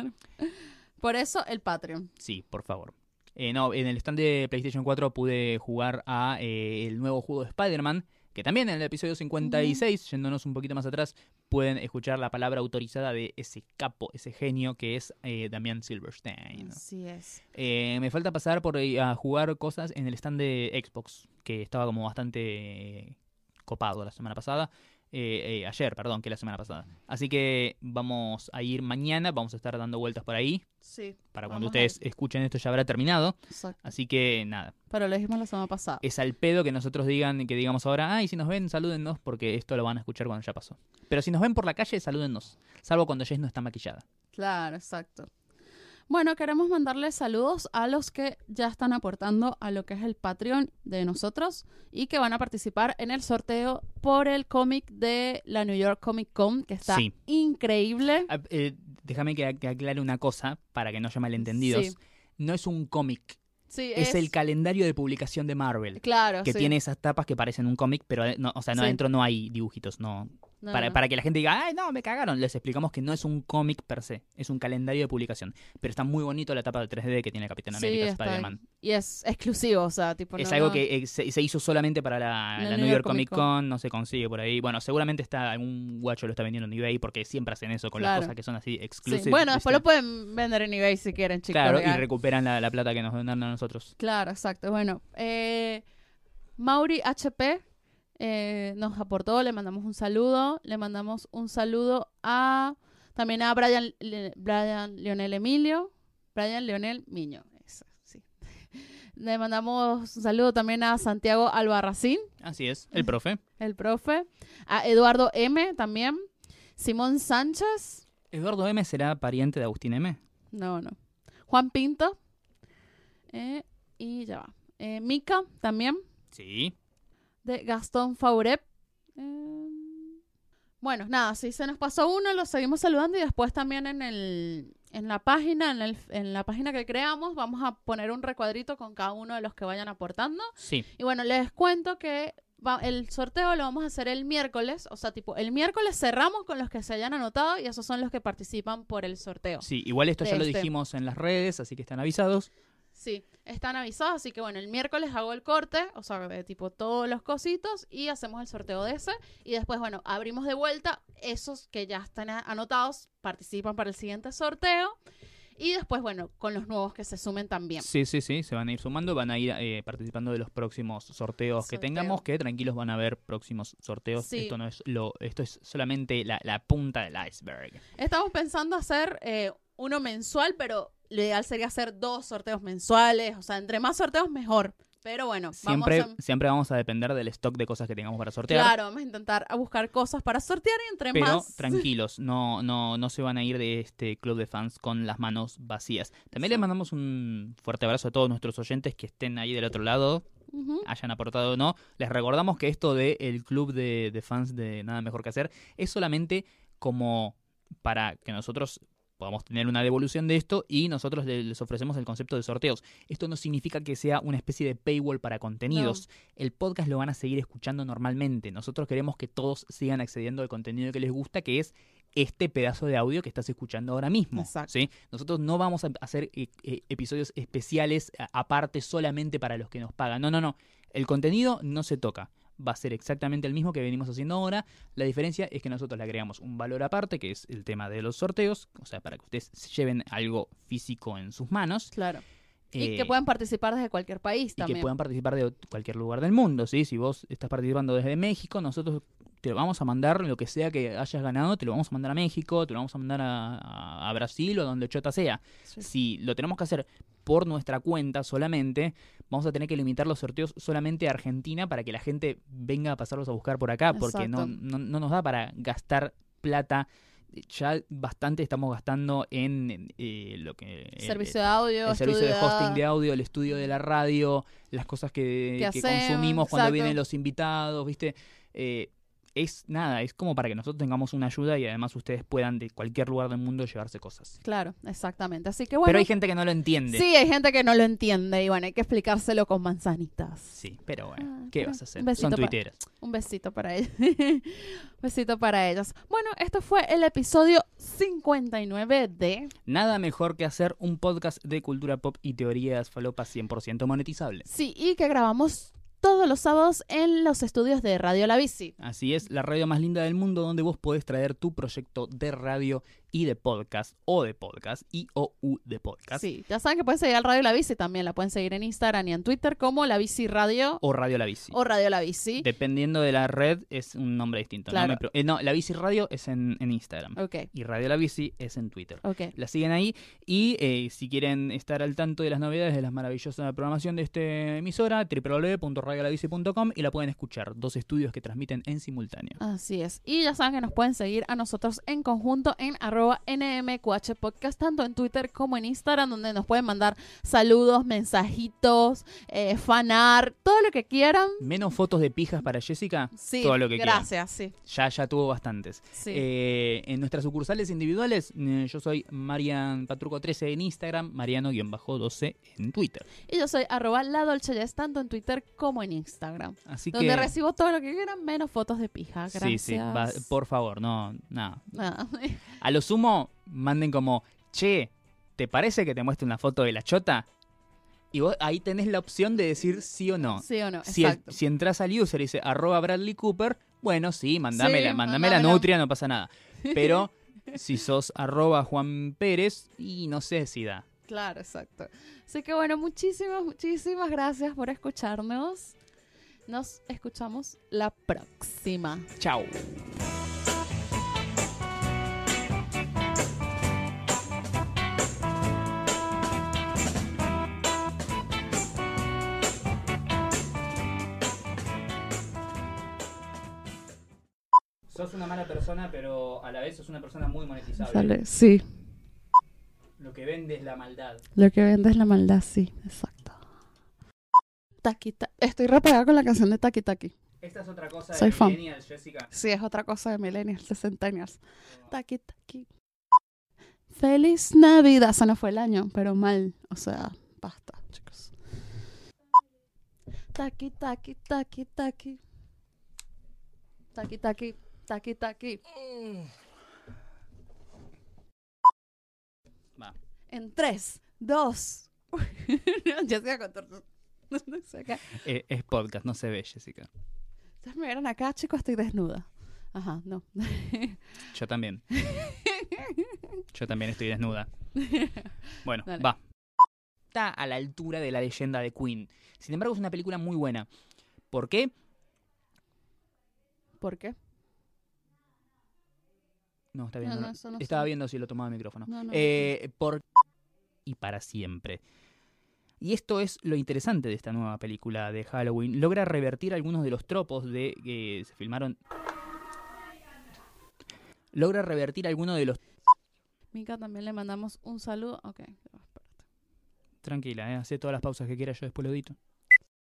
Por eso el Patreon. Sí, por favor. Eh, no, en el stand de PlayStation 4 pude jugar a eh, el nuevo juego de Spider-Man, que también en el episodio 56, yéndonos un poquito más atrás, pueden escuchar la palabra autorizada de ese capo, ese genio que es eh, Damián Silverstein. Así es. Eh, me falta pasar por ahí a jugar cosas en el stand de Xbox, que estaba como bastante eh, copado la semana pasada. Eh, eh, ayer, perdón, que la semana pasada. Así que vamos a ir mañana, vamos a estar dando vueltas por ahí. Sí. Para cuando ustedes escuchen esto ya habrá terminado. Exacto. Así que nada, Pero lo dijimos la semana pasada. es al pedo que nosotros digan, que digamos ahora, ay, si nos ven, salúdennos, porque esto lo van a escuchar cuando ya pasó. Pero si nos ven por la calle, salúdennos. Salvo cuando Jess no está maquillada. Claro, exacto. Bueno, queremos mandarle saludos a los que ya están aportando a lo que es el Patreon de nosotros y que van a participar en el sorteo por el cómic de la New York Comic Con, que está Sí. increíble. Ah, eh, déjame que, aclare una cosa para que no haya malentendidos. Sí. No es un cómic, Sí, es, el calendario de publicación de Marvel. Claro, Que sí. tiene esas tapas que parecen un cómic, pero eh, no, o sea, no Sí. adentro no hay dibujitos, no. No, para, no. para que la gente diga, ay, no, me cagaron. Les explicamos que no es un cómic per se, es un calendario de publicación. Pero está muy bonito la tapa de 3D que tiene Capitán Sí, América, Spider-Man. Y es exclusivo, o sea, tipo. Es no- algo que eh, se, se hizo solamente para la, La la New York Comic Con, no se consigue por ahí. Bueno, seguramente está algún guacho lo está vendiendo en eBay porque siempre hacen eso con Claro. las cosas que son así Sí. exclusivas. Bueno, después lo pueden vender en eBay si quieren, chicos. Claro, y recuperan la, la plata que nos donaron a nosotros. Claro, exacto. Bueno, eh, Mauri HP eh, nos aportó, le mandamos un saludo, le mandamos un saludo a también a Brian, Le- Brian Leonel Emilio, Brian Leonel Miño, eso, sí. Le mandamos un saludo también a Santiago Albarracín, Así es, el profe. el profe, a Eduardo M también, Simón Sánchez, ¿Eduardo M será pariente de Agustín M? no, no, Juan Pinto, eh, y ya va, eh, Mica también, Sí. De Gastón Faurep. Eh, bueno, nada, si se nos pasó uno, lo seguimos saludando y después también en el en la página, en, el- en la página que creamos, vamos a poner un recuadrito con cada uno de los que vayan aportando. Sí. Y bueno, les cuento que va- el sorteo lo vamos a hacer el miércoles, o sea, tipo, el miércoles cerramos con los que se hayan anotado y esos son los que participan por el sorteo. Sí, igual esto ya lo este. dijimos en las redes, así que están avisados. Sí, están avisados, así que bueno, el miércoles hago el corte, o sea, de tipo todos los cositos y hacemos el sorteo de ese y después, bueno, abrimos de vuelta esos que ya están anotados, participan para el siguiente sorteo Y después, bueno, con los nuevos que se sumen también. Sí, sí, sí, se van a ir sumando, van a ir eh, participando de los próximos sorteos que tengamos, que tranquilos van a haber próximos sorteos. Sí. Esto no es lo, esto es solamente la, la punta del iceberg. Estamos pensando hacer eh, uno mensual, pero lo ideal sería hacer dos sorteos mensuales. O sea, entre más sorteos, mejor. Pero bueno, Siempre, vamos a... siempre vamos a depender del stock de cosas que tengamos para sortear. Claro, vamos a intentar a buscar cosas para sortear y entre Pero más... tranquilos, no, no, no se van a ir de este club de fans con las manos vacías. También les mandamos un fuerte abrazo a todos nuestros oyentes que estén ahí del otro lado, hayan aportado o no. Les recordamos que esto del el club de, de fans de Nada Mejor que Hacer es solamente como para que nosotros podamos tener una devolución de esto y nosotros le- les ofrecemos el concepto de sorteos. Esto no significa que sea una especie de paywall para contenidos. El podcast lo van a seguir escuchando normalmente. Nosotros queremos que todos sigan accediendo al contenido que les gusta, que es este pedazo de audio que estás escuchando ahora mismo. Exacto. ¿sí? Nosotros no vamos a hacer eh, eh, episodios especiales aparte solamente para los que nos pagan. No, no, no. El contenido no se toca. Va a ser exactamente el mismo que venimos haciendo ahora. La diferencia es que nosotros le agregamos un valor aparte, que es el tema de los sorteos, o sea, para que ustedes lleven algo físico en sus manos. Claro. y Eh, que puedan participar desde cualquier país y también. que puedan participar de cualquier lugar del mundo, ¿sí? Si vos estás participando desde México, nosotros te vamos a mandar lo que sea que hayas ganado, te lo vamos a mandar a México, te lo vamos a mandar a, a- a Brasil o a donde chota sea. Sí. Si lo tenemos que hacer por nuestra cuenta solamente, vamos a tener que limitar los sorteos solamente a Argentina para que la gente venga a pasarlos a buscar por acá, porque no, no, no nos da para gastar plata. Ya bastante estamos gastando en, eh, lo que... Servicio de audio, el servicio de hosting de audio, el estudio de la radio, las cosas que, Que que hacemos, consumimos cuando exacto. vienen los invitados, ¿viste? Eh, es nada, es como para que nosotros tengamos una ayuda y además ustedes puedan de cualquier lugar del mundo llevarse cosas. Claro, exactamente. Así que bueno. Pero hay gente que no lo entiende. Sí, hay gente que no lo entiende y bueno, hay que explicárselo con manzanitas. Sí, pero bueno, Ah, ¿qué pero vas a hacer? Son tuiteras. Un besito para ellas. un besito para ellas. Bueno, esto fue el episodio 59 de... Nada mejor que hacer un podcast de cultura pop y teorías falopas 100% monetizables. Sí, y que grabamos todos los sábados en los estudios de Radio La Bici. Así es, la radio más linda del mundo donde vos podés traer tu proyecto de radio y de podcast, o de podcast, y o u de podcast. Sí, ya saben que pueden seguir al Radio La Bici también. La pueden seguir en Instagram y en Twitter como La Bici Radio O Radio La Bici. o Radio La Bici. Dependiendo de la red, es un nombre distinto. Claro. No, me pre- eh, no, la Bici Radio es en, en Instagram. Ok, Y Radio La Bici es en Twitter. ok. La siguen ahí. Y eh, si quieren estar al tanto de las novedades de la maravillosa programación de esta emisora, www.radiolabici.com y la pueden escuchar. Dos estudios que transmiten en simultáneo. Así es. Y ya saben que nos pueden seguir a nosotros en conjunto en arroba NMQH Podcast, tanto en Twitter como en Instagram, donde nos pueden mandar saludos, mensajitos, eh, fanart, todo lo que quieran. Menos fotos de pijas para Jessica. Sí, Todo lo que quieran. gracias, sí. Ya, ya tuvo bastantes. sí. Eh, en nuestras sucursales individuales, eh, yo soy Marian Patruco 13 en Instagram, Mariano-12 en Twitter. y yo soy arroba la Dolce tanto en Twitter como en Instagram, Así donde que. recibo todo lo que quieran, menos fotos de pija. Gracias. Sí, sí, va- por favor, no, no. Nada. A lo sumo, manden como, che, ¿te parece que te muestre una foto de la chota? Y vos ahí tenés la opción de decir sí o no. ¿Sí o no? Si, Exacto. si entras al user y dice arroba Bradley Cooper, bueno, sí, mandame, Sí, la, mandame la mándamela. nutria, no pasa nada. Pero si sos arroba Juan Pérez, y no sé si da. Claro, exacto. Así que bueno, muchísimas, muchísimas gracias por escucharnos. Nos escuchamos la próxima. Chao. Sos una mala persona, pero a la vez sos una persona muy monetizable. Sí, Lo que vende es la maldad. lo que vende es la maldad, sí, exacto. Taki, ta- Estoy repegada con la canción de Taki Taki. Esta es otra cosa Soy de fan. Millennials, Jessica. Sí, es otra cosa de millennials, sesentenials. Taki Taki. Feliz Navidad. Se nos fue el año, pero mal. O sea, basta, chicos. Taki Taki Taki Taki. Taki Taki Taki Taki. Va. En 3, 2. Jessica con tortu- no sé acá. Eh, es podcast, no se ve, Jessica. Ustedes me vieron acá, chicos, estoy desnuda. Ajá, no. Yo también. Yo también estoy desnuda. Bueno, Dale. va. Está a la altura de la leyenda de Queen. Sin embargo, es una película muy buena. ¿Por qué? ¿Por qué? No, está bien. No, no, Estaba viendo si lo tomaba el micrófono. No, no. Eh, por y para siempre. Y esto es lo interesante de esta nueva película de Halloween. Logra revertir algunos de los tropos de que se filmaron. Logra revertir algunos de los. Mica también le mandamos un saludo. Ok, espérate. Tranquila, ¿eh? hace todas las pausas que quiera, yo después lo edito.